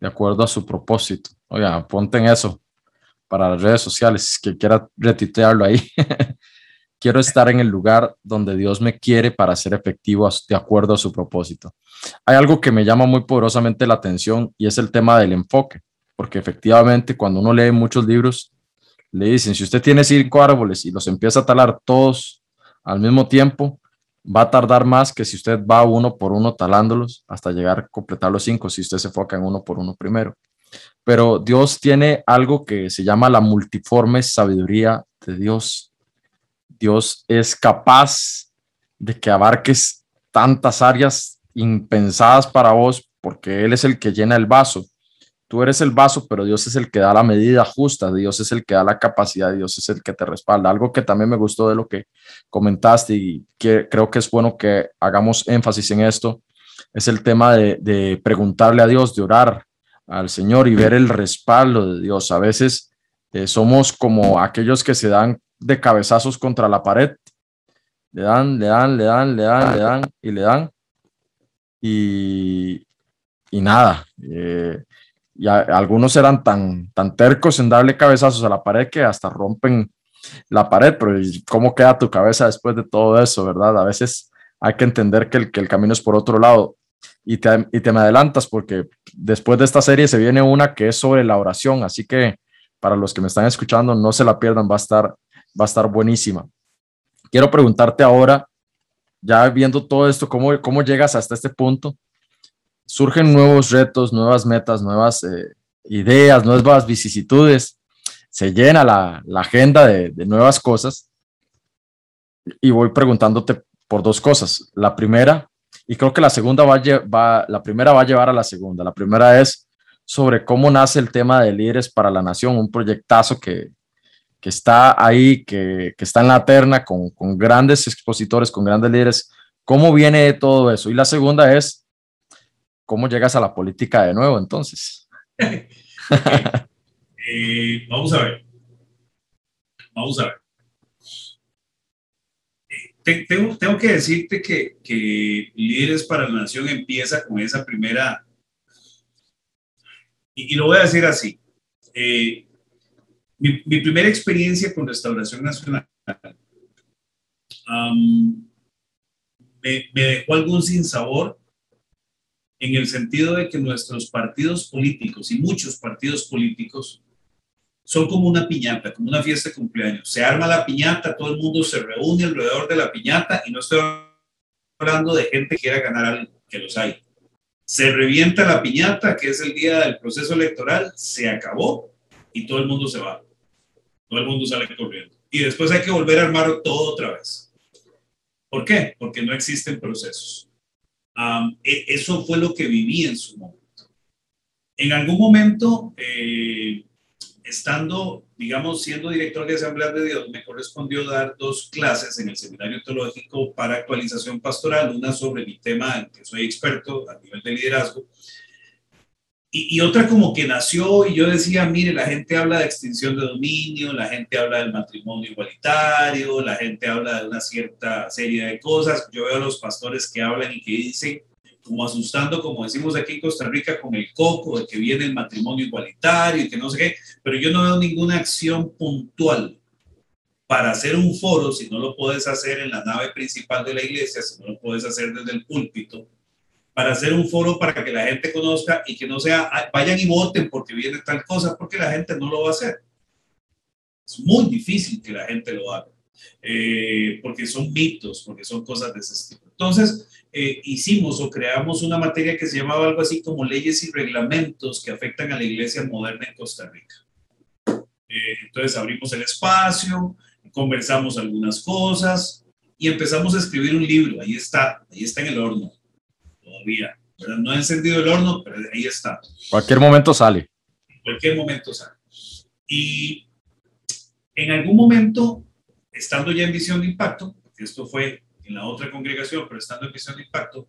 de acuerdo a su propósito. Oiga, ponte en eso para las redes sociales, que quiera retitearlo ahí. quiero estar en el lugar donde Dios me quiere para ser efectivo de acuerdo a su propósito. Hay algo que me llama muy poderosamente la atención y es el tema del enfoque, porque efectivamente cuando uno lee muchos libros, le dicen, si usted tiene cinco árboles y los empieza a talar todos al mismo tiempo, va a tardar más que si usted va uno por uno talándolos hasta llegar a completar los cinco, si usted se enfoca en uno por uno primero. Pero Dios tiene algo que se llama la multiforme sabiduría de Dios. Dios es capaz de que abarques tantas áreas impensadas para vos porque Él es el que llena el vaso. Tú eres el vaso, pero Dios es el que da la medida justa, Dios es el que da la capacidad, Dios es el que te respalda. Algo que también me gustó de lo que comentaste y que creo que es bueno que hagamos énfasis en esto, es el tema de, preguntarle a Dios, de orar al Señor y ver el respaldo de Dios. A veces eh, somos como aquellos que se dan de cabezazos contra la pared. Le dan, le dan, le dan, le dan, le dan y le dan. Y, y nada. Eh, y algunos eran tan, tan tercos en darle cabezazos a la pared que hasta rompen la pared, pero ¿cómo queda tu cabeza después de todo eso, verdad? A veces hay que entender que el, que el camino es por otro lado. Y te, y te me adelantas porque después de esta serie se viene una que es sobre la oración, así que para los que me están escuchando, no se la pierdan, va a estar, va a estar buenísima. Quiero preguntarte ahora, ya viendo todo esto, ¿cómo, cómo llegas hasta este punto? Surgen nuevos retos, nuevas metas, nuevas eh, ideas, nuevas vicisitudes, se llena la, agenda de, nuevas cosas y voy preguntándote por dos cosas. La primera, y creo que la segunda va, va, la primera va a llevar a la segunda. La primera es sobre cómo nace el tema de líderes para la nación, un proyectazo que, está ahí, que, que, está en la terna con, con grandes expositores, con grandes líderes. ¿Cómo viene todo eso? Y la segunda es ¿cómo llegas a la política de nuevo entonces? Eh, vamos a ver. Vamos a ver. Eh, tengo, que decirte que, que, Líderes para la Nación empieza con esa primera, y, lo voy a decir así. Eh, mi, primera experiencia con Restauración Nacional me, me, dejó algún sinsabor en el sentido de que nuestros partidos políticos y muchos partidos políticos son como una piñata, como una fiesta de cumpleaños. Se arma la piñata, todo el mundo se reúne alrededor de la piñata y no estoy hablando de gente que quiera ganar algo, que los hay. Se revienta la piñata, que es el día del proceso electoral, se acabó y todo el mundo se va. Todo el mundo sale corriendo. Y después hay que volver a armar todo otra vez. ¿Por qué? Porque no existen procesos. E, eso fue lo que viví en su momento. En algún momento, eh, estando, digamos, siendo director de Asamblea de Dios, me correspondió dar dos clases en el Seminario Teológico para actualización pastoral, una sobre mi tema en que soy experto a nivel de liderazgo, y, otra como que nació y yo decía, mire, la gente habla de extinción de dominio, la gente habla del matrimonio igualitario, la gente habla de una cierta serie de cosas. Yo veo a los pastores que hablan y que dicen, como asustando, como decimos aquí en Costa Rica, con el coco de que viene el matrimonio igualitario y que no sé qué, pero yo no veo ninguna acción puntual para hacer un foro, si no lo puedes hacer en la nave principal de la iglesia, si no lo puedes hacer desde el púlpito, para hacer un foro para que la gente conozca y que no sea, vayan y voten porque viene tal cosa, porque la gente no lo va a hacer. Es muy difícil que la gente lo haga, eh, porque son mitos, porque son cosas de ese estilo. Entonces, eh, hicimos o creamos una materia que se llamaba algo así como leyes y reglamentos que afectan a la iglesia moderna en Costa Rica. Eh, entonces abrimos el espacio, conversamos algunas cosas y empezamos a escribir un libro. Ahí está, ahí está en el horno todavía. No he encendido el horno, pero ahí está. Cualquier momento sale. Cualquier momento sale. Y en algún momento, estando ya en Visión de Impacto, esto fue en la otra congregación, pero estando en Visión de Impacto,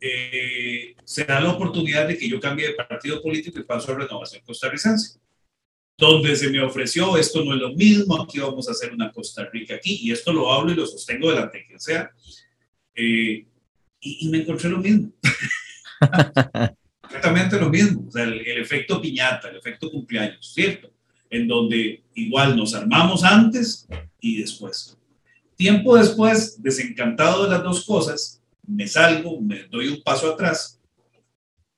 eh, se da la oportunidad de que yo cambie de partido político y paso a Renovación Costarricense, donde se me ofreció, esto no es lo mismo, aquí vamos a hacer una Costa Rica aquí, y esto lo hablo y lo sostengo delante de quien sea. Eh, y, me encontré lo mismo. Exactamente lo mismo, o sea, el, el, efecto piñata, el efecto cumpleaños, ¿cierto? En donde igual nos armamos antes y después. Tiempo después, desencantado de las dos cosas, me salgo, me doy un paso atrás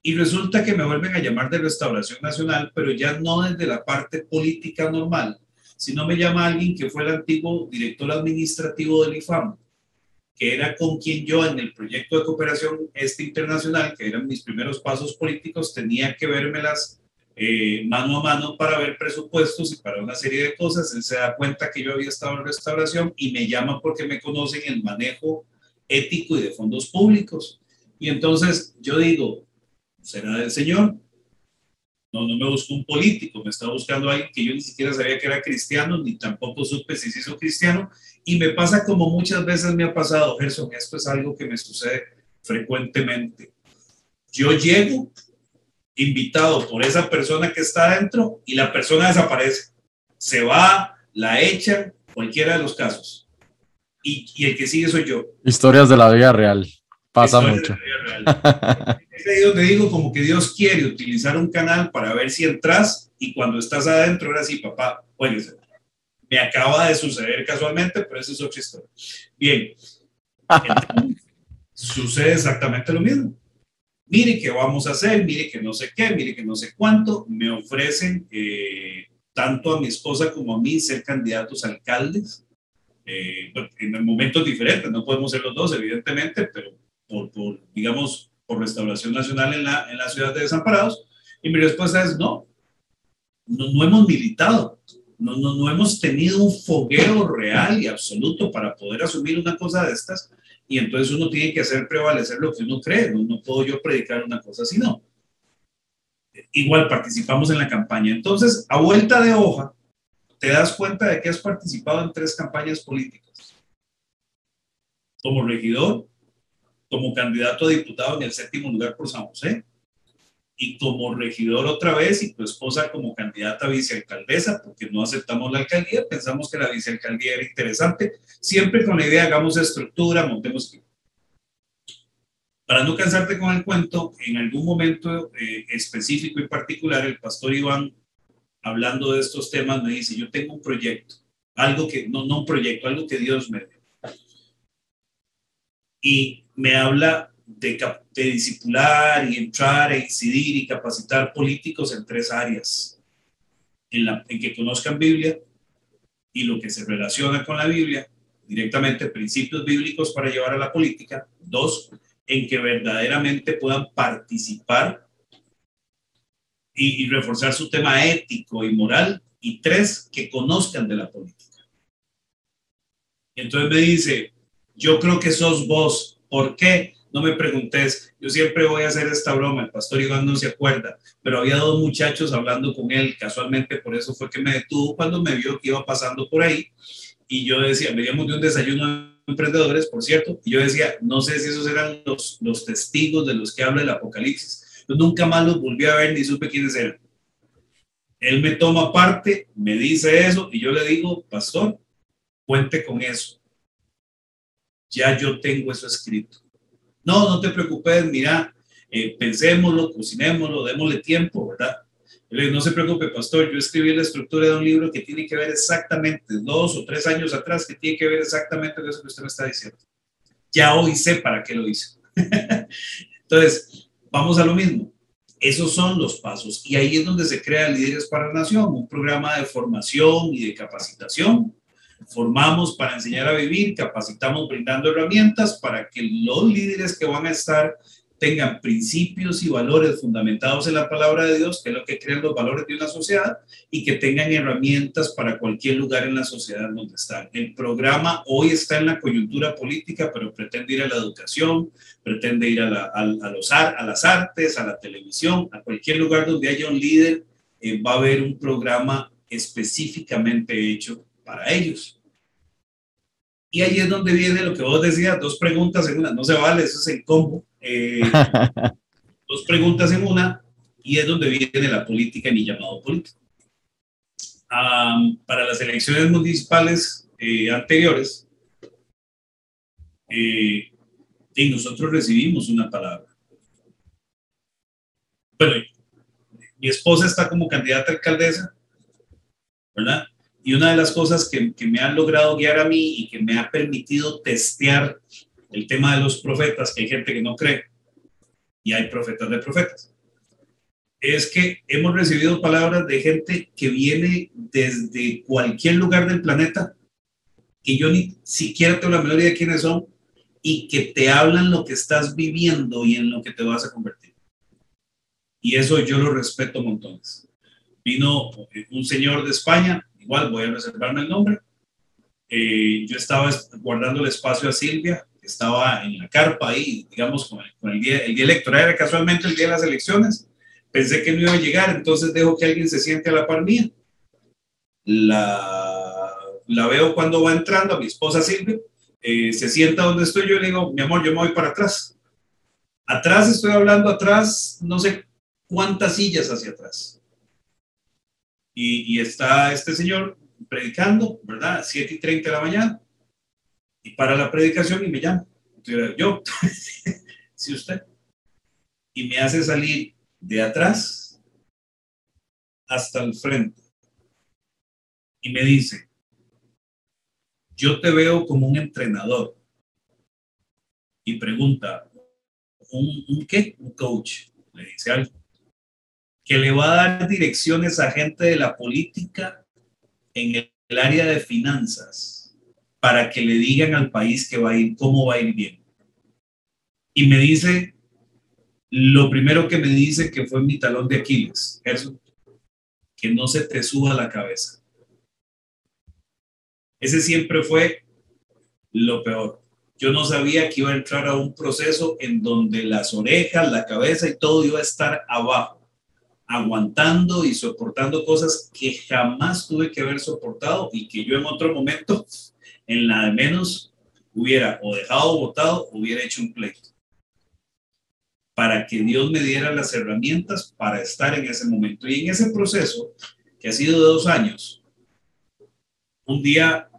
y resulta que me vuelven a llamar de Restauración Nacional, pero ya no desde la parte política normal, sino me llama alguien que fue el antiguo director administrativo del IFAM, que era con quien yo en el proyecto de cooperación este internacional, que eran mis primeros pasos políticos, tenía que vérmelas eh, mano a mano para ver presupuestos y para una serie de cosas. Él se da cuenta que yo había estado en restauración y me llama porque me conocen el manejo ético y de fondos públicos. Y entonces yo digo, ¿será del Señor? No, no me busco un político, me está buscando alguien que yo ni siquiera sabía que era cristiano, ni tampoco supe si se hizo cristiano, y me pasa como muchas veces me ha pasado, Gerson, esto es algo que me sucede frecuentemente. Yo llego invitado por esa persona que está adentro y la persona desaparece. Se va, la echan, cualquiera de los casos. Y, y el que sigue soy yo. Historias de la vida real. Pasa mucho. es ahí donde digo como que Dios quiere utilizar un canal para ver si entras y cuando estás adentro, ahora sí, papá, ser me acaba de suceder casualmente, pero eso es otra historia. Bien, sucede exactamente lo mismo. Mire qué vamos a hacer, mire que no sé qué, mire que no sé cuánto. Me ofrecen eh, tanto a mi esposa como a mí ser candidatos a alcaldes. Eh, en momentos diferentes, no podemos ser los dos, evidentemente, pero por, por, digamos, por restauración nacional en la, en la ciudad de Desamparados. Y mi respuesta es no, no, no hemos militado no, no, no hemos tenido un fogueo real y absoluto para poder asumir una cosa de estas y entonces uno tiene que hacer prevalecer lo que uno cree, no, no puedo yo predicar una cosa así, no. Igual participamos en la campaña. Entonces, a vuelta de hoja, te das cuenta de que has participado en tres campañas políticas. Como regidor, como candidato a diputado en el séptimo lugar por San José, y como regidor otra vez y tu esposa como candidata a vicealcaldesa, porque no aceptamos la alcaldía, pensamos que la vicealcaldía era interesante, siempre con la idea, hagamos estructura, montemos... Para no cansarte con el cuento, en algún momento eh, específico y particular, el pastor Iván, hablando de estos temas, me dice, yo tengo un proyecto, algo que, no, no un proyecto, algo que Dios me dio. Y me habla de, de discipular y entrar e incidir y capacitar políticos en tres áreas. En, la, en que conozcan Biblia y lo que se relaciona con la Biblia, directamente principios bíblicos para llevar a la política. Dos, en que verdaderamente puedan participar y, y, reforzar su tema ético y moral. Y tres, que conozcan de la política. entonces me dice, yo creo que sos vos. ¿Por qué? no me preguntes, yo siempre voy a hacer esta broma, el pastor Iván no se acuerda, pero había dos muchachos hablando con él, casualmente por eso fue que me detuvo cuando me vio que iba pasando por ahí, y yo decía, veníamos de un desayuno de emprendedores, por cierto, y yo decía, no sé si esos eran los, los testigos de los que habla el Apocalipsis, Yo nunca más los volví a ver ni supe quiénes eran. Él me toma parte, me dice eso y yo le digo, pastor, cuente con eso. Ya yo tengo eso escrito. No, no te preocupes, mira, eh, pensémoslo, cocinémoslo, démosle tiempo, ¿verdad? no se preocupe, pastor, yo escribí la estructura de un libro que tiene que ver exactamente, dos o tres años atrás, que tiene que ver exactamente con eso que usted me está diciendo. Ya hoy sé para qué lo hice. Entonces, vamos a lo mismo. Esos son los pasos. Y ahí es donde se crea Líderes para la Nación, un programa de formación y de capacitación. Formamos para enseñar a vivir, capacitamos brindando herramientas para que los líderes que van a estar tengan principios y valores fundamentados en la palabra de Dios, que es lo que crean los valores de una sociedad, y que tengan herramientas para cualquier lugar en la sociedad donde están. El programa hoy está en la coyuntura política, pero pretende ir a la educación, pretende ir a, los, las artes, a la televisión, a cualquier lugar donde haya un líder, eh, va a haber un programa específicamente hecho para ellos. Y ahí es donde viene lo que vos decías, dos preguntas en una, no se vale, eso es el combo. Eh, dos preguntas en una, y es donde viene la política en mi llamado político. para las elecciones municipales eh, anteriores, eh, y nosotros recibimos una palabra. Bueno, mi esposa está como candidata a alcaldesa, ¿verdad? Y una de las cosas que, que, me han logrado guiar a mí y que me ha permitido testear el tema de los profetas, que hay gente que no cree, y hay profetas de profetas, es que hemos recibido palabras de gente que viene desde cualquier lugar del planeta, que yo ni siquiera tengo la menor de quiénes son, y que te hablan lo que estás viviendo y en lo que te vas a convertir. Y eso yo lo respeto montones. Vino un señor de España igual voy a reservarme el nombre. Eh, yo estaba guardando el espacio a Silvia, que estaba en la carpa ahí, digamos, con el, día, el día electoral, era casualmente el día de las elecciones. Pensé que no iba a llegar, entonces dejo que alguien se siente a la par mía. La, la veo cuando va entrando, mi esposa Silvia, eh, se sienta donde estoy, yo le digo, mi amor, yo me voy para atrás. Atrás estoy hablando, atrás, no sé cuántas sillas hacia atrás y, está este señor predicando, ¿verdad? 7 y 30 de la mañana. Y para la predicación y me llama. yo, sí usted. Y me hace salir de atrás hasta el frente. Y me dice, yo te veo como un entrenador. Y pregunta, ¿un, un qué? Un coach. Le dice algo que le va a dar direcciones a gente de la política en el área de finanzas para que le digan al país que va a ir, cómo va a ir bien. Y me dice, lo primero que me dice que fue mi talón de Aquiles, que no se te suba la cabeza. Ese siempre fue lo peor. Yo no sabía que iba a entrar a un proceso en donde las orejas, la cabeza y todo iba a estar abajo aguantando y soportando cosas que jamás tuve que haber soportado y que yo en otro momento, en la de menos, hubiera o dejado votado, hubiera hecho un pleito. Para que Dios me diera las herramientas para estar en ese momento. Y en ese proceso, que ha sido de dos años, un día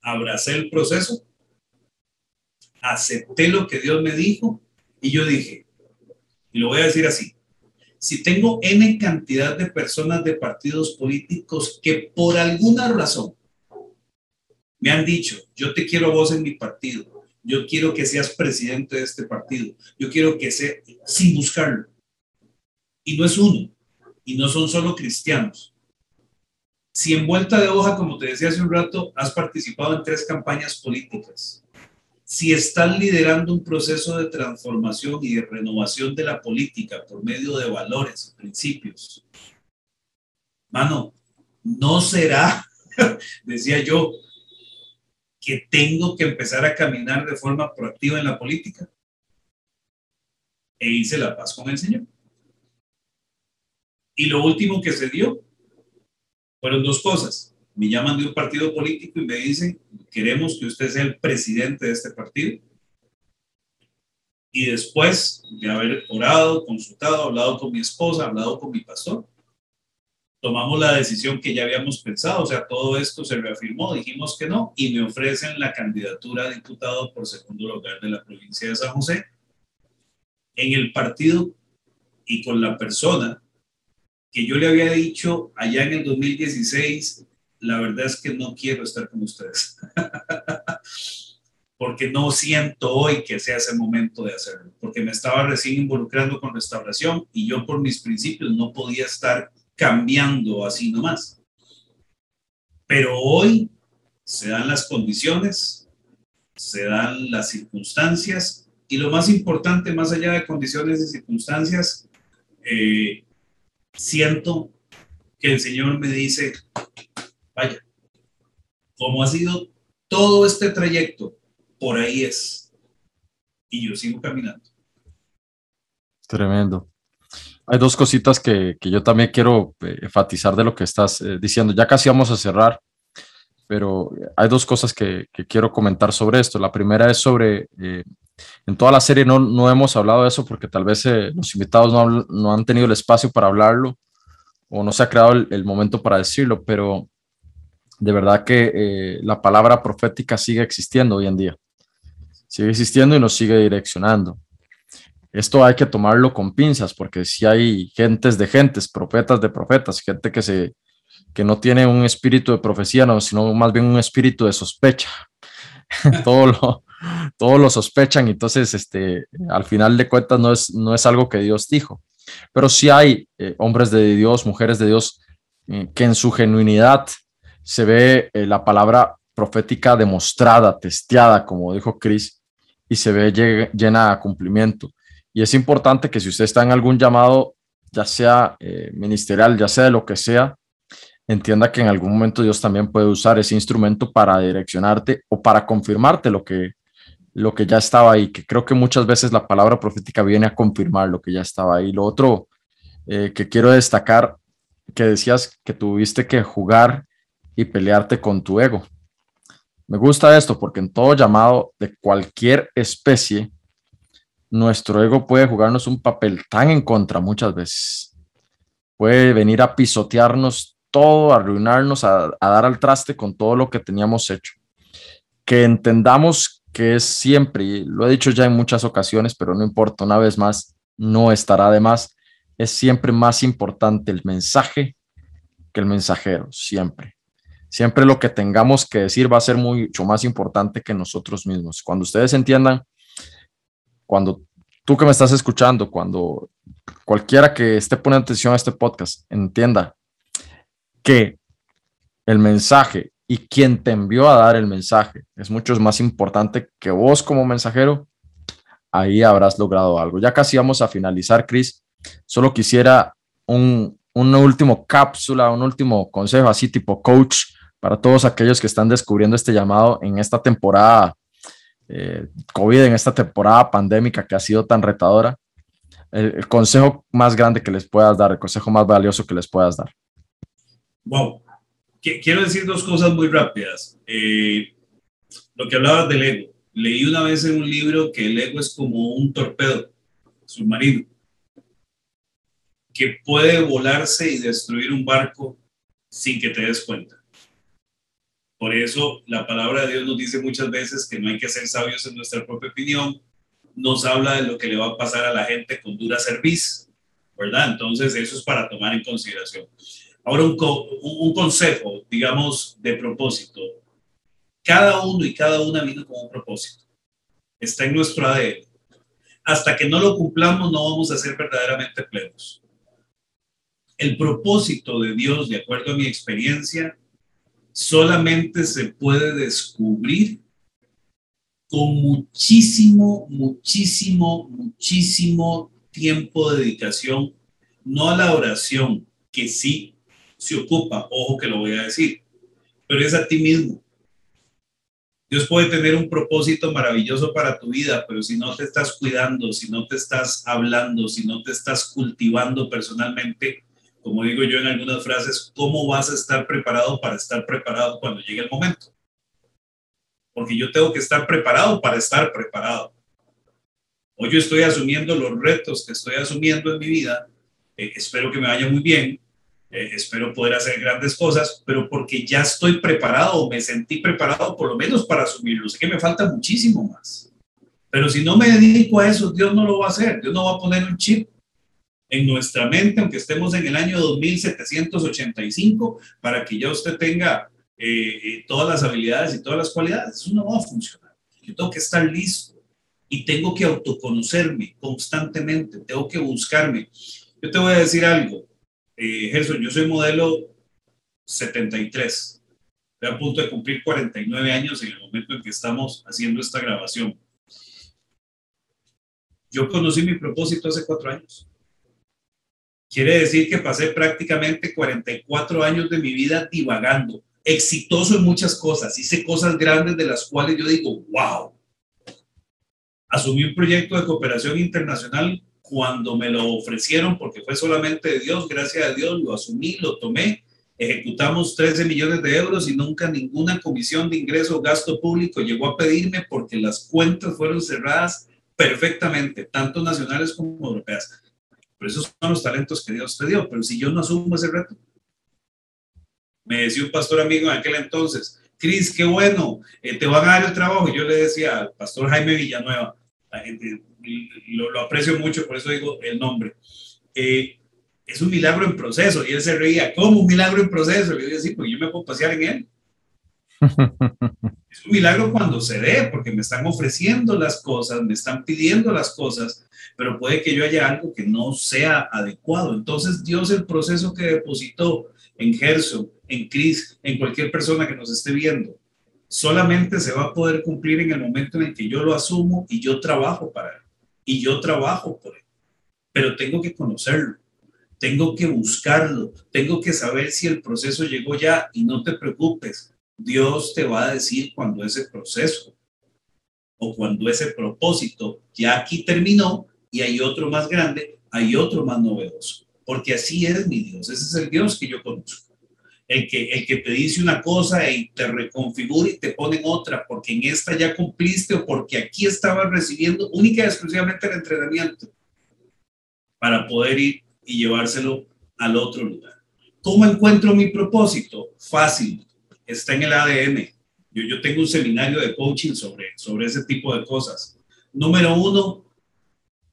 abracé el proceso, acepté lo que Dios me dijo y yo dije, y lo voy a decir así, si tengo N cantidad de personas de partidos políticos que por alguna razón me han dicho, yo te quiero a vos en mi partido, yo quiero que seas presidente de este partido, yo quiero que sea, sin buscarlo. Y no es uno, y no son solo cristianos. Si en vuelta de hoja, como te decía hace un rato, has participado en tres campañas políticas, si están liderando un proceso de transformación y de renovación de la política por medio de valores y principios, mano, no será, decía yo, que tengo que empezar a caminar de forma proactiva en la política. E hice la paz con el Señor. Y lo último que se dio fueron dos cosas me llaman de un partido político y me dicen, queremos que usted sea el presidente de este partido. Y después de haber orado, consultado, hablado con mi esposa, hablado con mi pastor, tomamos la decisión que ya habíamos pensado, o sea, todo esto se reafirmó, dijimos que no, y me ofrecen la candidatura a diputado por segundo lugar de la provincia de San José. En el partido y con la persona que yo le había dicho allá en el 2016, la verdad es que no quiero estar con ustedes. porque no siento hoy que sea ese momento de hacerlo, porque me estaba recién involucrando con restauración y yo por mis principios no podía estar cambiando así nomás. Pero hoy se dan las condiciones, se dan las circunstancias y lo más importante, más allá de condiciones y circunstancias, eh, siento que el Señor me dice, vaya, como ha sido todo este trayecto, por ahí es. Y yo sigo caminando. Tremendo. Hay dos cositas que, que yo también quiero eh, enfatizar de lo que estás eh, diciendo. Ya casi vamos a cerrar, pero hay dos cosas que, que quiero comentar sobre esto. La primera es sobre, eh, en toda la serie no, no, hemos hablado de eso porque tal vez los invitados no, no, han tenido el espacio para hablarlo o no se ha creado el, el momento para decirlo, pero de verdad que la palabra profética sigue existiendo hoy en día sigue existiendo y nos sigue direccionando. Esto hay que tomarlo con pinzas, porque si hay gentes de gentes, profetas de profetas, gente que, se, que no tiene un espíritu de profecía, no, sino más bien un espíritu de sospecha. todo, lo, todo lo sospechan, entonces este, al final de cuentas no es, no es algo que Dios dijo. Pero sí hay eh, hombres de Dios, mujeres de Dios, eh, que en su genuinidad se ve eh, la palabra profética demostrada, testeada, como dijo Chris, y se ve llena a cumplimiento. Y es importante que si usted está en algún llamado, ya sea eh, ministerial, ya sea de lo que sea, entienda que en algún momento Dios también puede usar ese instrumento para direccionarte o para confirmarte lo que, lo que ya estaba ahí, que creo que muchas veces la palabra profética viene a confirmar lo que ya estaba ahí. Lo otro eh, que quiero destacar, que decías que tuviste que jugar y pelearte con tu ego. Me gusta esto porque en todo llamado de cualquier especie, nuestro ego puede jugarnos un papel tan en contra muchas veces. Puede venir a pisotearnos todo, a arruinarnos, a, dar al traste con todo lo que teníamos hecho. Que entendamos que es siempre, y lo he dicho ya en muchas ocasiones, pero no importa, una vez más, no estará de más, es siempre más importante el mensaje que el mensajero, siempre. Siempre lo que tengamos que decir va a ser mucho más importante que nosotros mismos. Cuando ustedes entiendan, cuando tú que me estás escuchando, cuando cualquiera que esté poniendo atención a este podcast entienda que el mensaje y quien te envió a dar el mensaje es mucho más importante que vos como mensajero, ahí habrás logrado algo. Ya casi vamos a finalizar, Chris. Solo quisiera un, un último cápsula, un último consejo así tipo coach para todos aquellos que están descubriendo este llamado en esta temporada eh, COVID, en esta temporada pandémica que ha sido tan retadora, el, consejo más grande que les puedas dar, el consejo más valioso que les puedas dar. Wow, quiero decir dos cosas muy rápidas. Eh, lo que hablabas del ego. Leí una vez en un libro que el ego es como un torpedo submarino que puede volarse y destruir un barco sin que te des cuenta. Por eso la palabra de Dios nos dice muchas veces que no hay que ser sabios en nuestra propia opinión. Nos habla de lo que le va a pasar a la gente con dura serviz, ¿verdad? Entonces eso es para tomar en consideración. Ahora un, un consejo, digamos, de propósito. Cada uno y cada una vino con un propósito. Está en nuestro ADN. Hasta que no lo cumplamos no vamos a ser verdaderamente plenos. El propósito de Dios, de acuerdo a mi experiencia, solamente se puede descubrir con muchísimo, muchísimo, muchísimo tiempo de dedicación, no a la oración, que sí se ocupa, ojo que lo voy a decir, pero es a ti mismo. Dios puede tener un propósito maravilloso para tu vida, pero si no te estás cuidando, si no te estás hablando, si no te estás cultivando personalmente, como digo yo en algunas frases, ¿cómo vas a estar preparado para estar preparado cuando llegue el momento? Porque yo tengo que estar preparado para estar preparado. Hoy yo estoy asumiendo los retos que estoy asumiendo en mi vida. Eh, espero que me vaya muy bien. Eh, espero poder hacer grandes cosas, pero porque ya estoy preparado, me sentí preparado por lo menos para asumirlo. Sé que me falta muchísimo más. Pero si no me dedico a eso, Dios no lo va a hacer. Dios no va a poner un chip en nuestra mente, aunque estemos en el año 2785, para que ya usted tenga eh, eh, todas las habilidades y todas las cualidades. Eso no va a funcionar. Yo tengo que estar listo y tengo que autoconocerme constantemente, tengo que buscarme. Yo te voy a decir algo, eh, Gerson, yo soy modelo 73. Estoy a punto de cumplir 49 años en el momento en que estamos haciendo esta grabación. Yo conocí mi propósito hace cuatro años. Quiere decir que pasé prácticamente 44 años de mi vida divagando, exitoso en muchas cosas, hice cosas grandes de las cuales yo digo, wow. Asumí un proyecto de cooperación internacional cuando me lo ofrecieron, porque fue solamente de Dios, gracias a Dios, lo asumí, lo tomé, ejecutamos 13 millones de euros y nunca ninguna comisión de ingreso o gasto público llegó a pedirme porque las cuentas fueron cerradas perfectamente, tanto nacionales como europeas. Pero esos son los talentos que Dios te dio. Pero si yo no asumo ese reto, me decía un pastor amigo en aquel entonces, Cris, qué bueno, eh, te van a dar el trabajo. Y yo le decía al pastor Jaime Villanueva, lo, lo, aprecio mucho, por eso digo el nombre. Es un milagro en proceso. Y él se reía, ¿cómo un milagro en proceso? Le digo, sí, porque yo me puedo pasear en él. es un milagro cuando se dé, porque me están ofreciendo las cosas, me están pidiendo las cosas, pero puede que yo haya algo que no sea adecuado. Entonces, Dios, el proceso que depositó en Gerson, en Cris, en cualquier persona que nos esté viendo, solamente se va a poder cumplir en el momento en el que yo lo asumo y yo trabajo para él. Y yo trabajo por él. Pero tengo que conocerlo tengo que buscarlo, tengo que saber si el proceso llegó ya y no te preocupes, Dios te va a decir cuando ese proceso o cuando ese propósito ya aquí terminó y hay otro más grande, hay otro más novedoso, porque así es mi Dios, ese es el Dios que yo conozco. El que, el que te dice una cosa y te reconfigura y te pone otra, porque en esta ya cumpliste o porque aquí estabas recibiendo única y exclusivamente el entrenamiento para poder ir y llevárselo al otro lugar. ¿Cómo encuentro mi propósito? Fácil, está en el ADN. Yo, tengo un seminario de coaching sobre, sobre ese tipo de cosas. Número uno,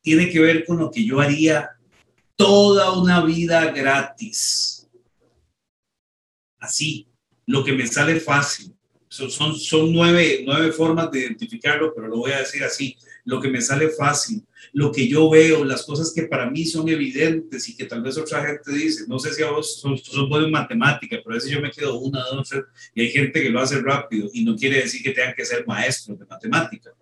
tiene que ver con lo que yo haría toda una vida gratis. Así, lo que me sale fácil. Son, son, son nueve, nueve formas de identificarlo, pero lo voy a decir así. Lo que me sale fácil, lo que yo veo, las cosas que para mí son evidentes y que tal vez otra gente dice, no sé si a vos sos, sos bueno en matemática, pero a veces yo me quedo una, dos, tres, y hay gente que lo hace rápido y no quiere decir que tengan que ser maestros de matemática.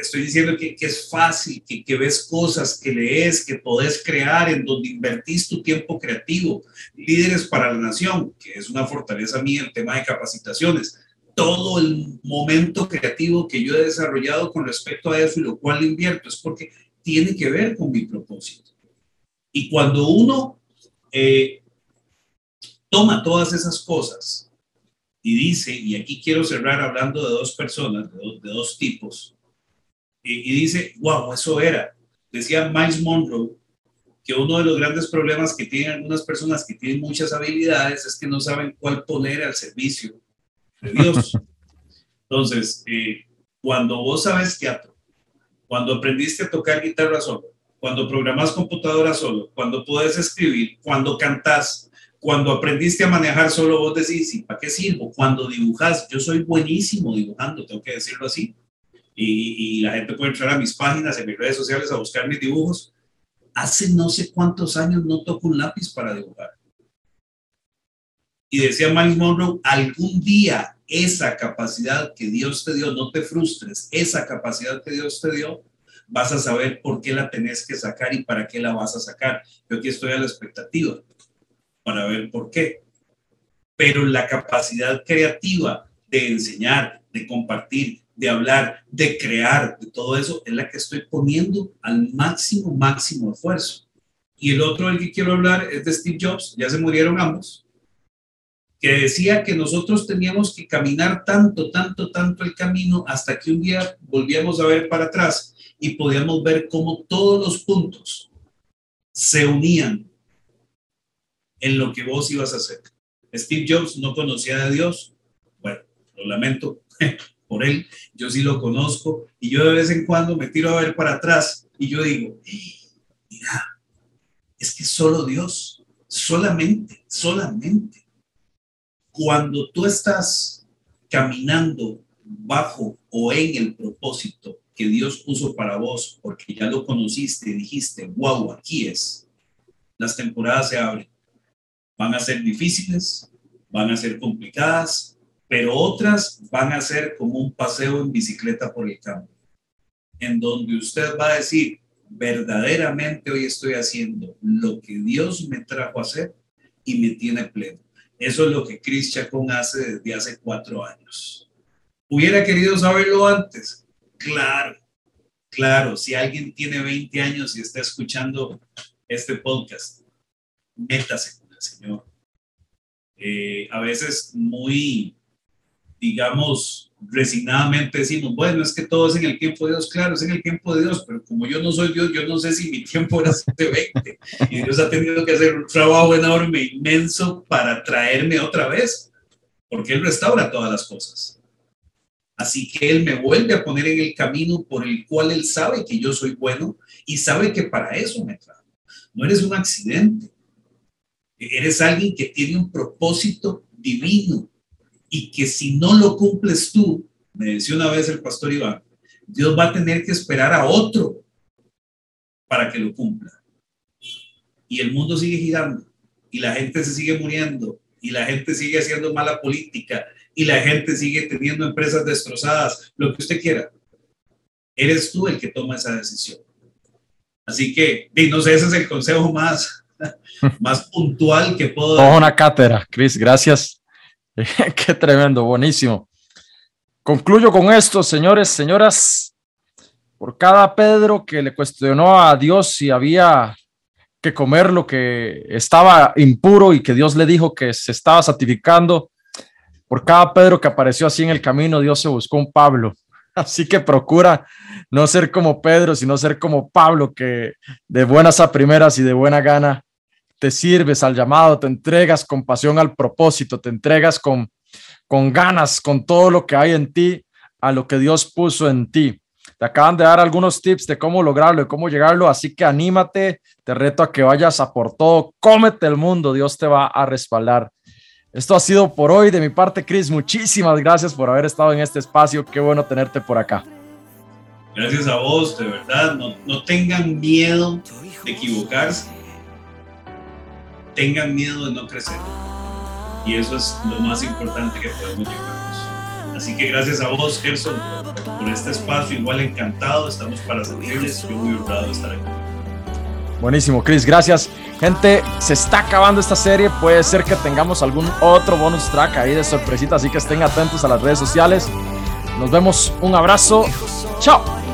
Estoy diciendo que, es fácil, que, que, ves cosas, que lees, que podés crear, en donde invertís tu tiempo creativo. Líderes para la nación, que es una fortaleza mía el tema de capacitaciones todo el momento creativo que yo he desarrollado con respecto a eso y lo cual invierto es porque tiene que ver con mi propósito. Y cuando uno eh, toma todas esas cosas y dice, y aquí quiero cerrar hablando de dos personas, de, dos, de dos tipos, y, y dice, wow, eso era. Decía Miles Monroe que uno de los grandes problemas que tienen algunas personas que tienen muchas habilidades es que no saben cuál poner al servicio de Dios. Entonces, eh, cuando vos sabes teatro, cuando aprendiste a tocar guitarra solo, cuando programas computadora solo, cuando puedes escribir, cuando cantas, cuando aprendiste a manejar solo, vos decís, ¿y para qué sirvo? Cuando dibujas, yo soy buenísimo dibujando, tengo que decirlo así. Y, y, la gente puede entrar a mis páginas, en mis redes sociales, a buscar mis dibujos. Hace no sé cuántos años no toco un lápiz para dibujar. Y decía Miles Monroe, algún día esa capacidad que Dios te dio, no te frustres, esa capacidad que Dios te dio, vas a saber por qué la tenés que sacar y para qué la vas a sacar. Yo aquí estoy a la expectativa para ver por qué. Pero la capacidad creativa de enseñar, de compartir, de hablar, de crear, de todo eso, es la que estoy poniendo al máximo, máximo esfuerzo. Y el otro del que quiero hablar es de Steve Jobs. Ya se murieron ambos que decía que nosotros teníamos que caminar tanto, tanto, tanto el camino hasta que un día volvíamos a ver para atrás y podíamos ver cómo todos los puntos se unían en lo que vos ibas a hacer. Steve Jobs no conocía a Dios. Bueno, lo lamento por él. Yo sí lo conozco y yo de vez en cuando me tiro a ver para atrás y yo digo, mira, es que solo Dios, solamente, solamente. Cuando tú estás caminando bajo o en el propósito que Dios puso para vos, porque ya lo conociste dijiste, wow, aquí es, las temporadas se abren van a ser difíciles, van a ser complicadas, pero otras van a ser como un paseo en bicicleta por el campo, en donde usted va a decir, verdaderamente hoy estoy haciendo lo que Dios me trajo a hacer y me tiene pleno. Eso es lo que Chris Chacón hace desde hace cuatro años. ¿Hubiera querido saberlo antes? Claro, claro. Si alguien tiene 20 años y está escuchando este podcast, métase Señor. Eh, a veces muy, digamos, resignadamente decimos, bueno, es que todo es en el tiempo de Dios, claro, es en el tiempo de Dios, pero como yo no soy Dios, yo no sé si mi tiempo era de 20 y Dios ha tenido que hacer un trabajo enorme, inmenso para traerme otra vez, porque Él restaura todas las cosas. Así que Él me vuelve a poner en el camino por el cual Él sabe que yo soy bueno y sabe que para eso me trajo. No eres un accidente, Eres alguien que tiene un propósito divino y que si no lo cumples tú, me decía una vez el pastor Iván, Dios va a tener que esperar a otro para que lo cumpla. Y el mundo sigue girando y la gente se sigue muriendo y la gente sigue haciendo mala política y la gente sigue teniendo empresas destrozadas, lo que usted quiera. Eres tú el que toma esa decisión. Así que, no sé, ese es el consejo más, más puntual que puedo. Dar. una cátedra, Chris, gracias. Qué tremendo, buenísimo. Concluyo con esto, señores, señoras. Por cada Pedro que le cuestionó a Dios si había que comer lo que estaba impuro y que Dios le dijo que se estaba santificando, por cada Pedro que apareció así en el camino, Dios se buscó un Pablo. Así que procura no ser como Pedro, sino ser como Pablo, que de buenas a primeras y de buena gana te sirves al llamado, te entregas con pasión al propósito, te entregas con, con ganas, con todo lo que hay en ti, a lo que Dios puso en ti. Te acaban de dar algunos tips de cómo lograrlo y cómo llegarlo, así que anímate, te reto a que vayas a por todo, cómete el mundo, Dios te va a respaldar. Esto ha sido por hoy de mi parte, Chris. Muchísimas gracias por haber estado en este espacio. Qué bueno tenerte por acá. Gracias a vos, de verdad. No, no tengan miedo de equivocarse tengan miedo de no crecer. Y eso es lo más importante que podemos llevarnos. Así que gracias a vos, Gerson, por este espacio. Igual encantado, estamos para servirles. Yo muy honrado de estar aquí. Buenísimo, Chris, gracias. Gente, se está acabando esta serie. Puede ser que tengamos algún otro bonus track ahí de sorpresita, así que estén atentos a las redes sociales. Nos vemos, un abrazo. Chao.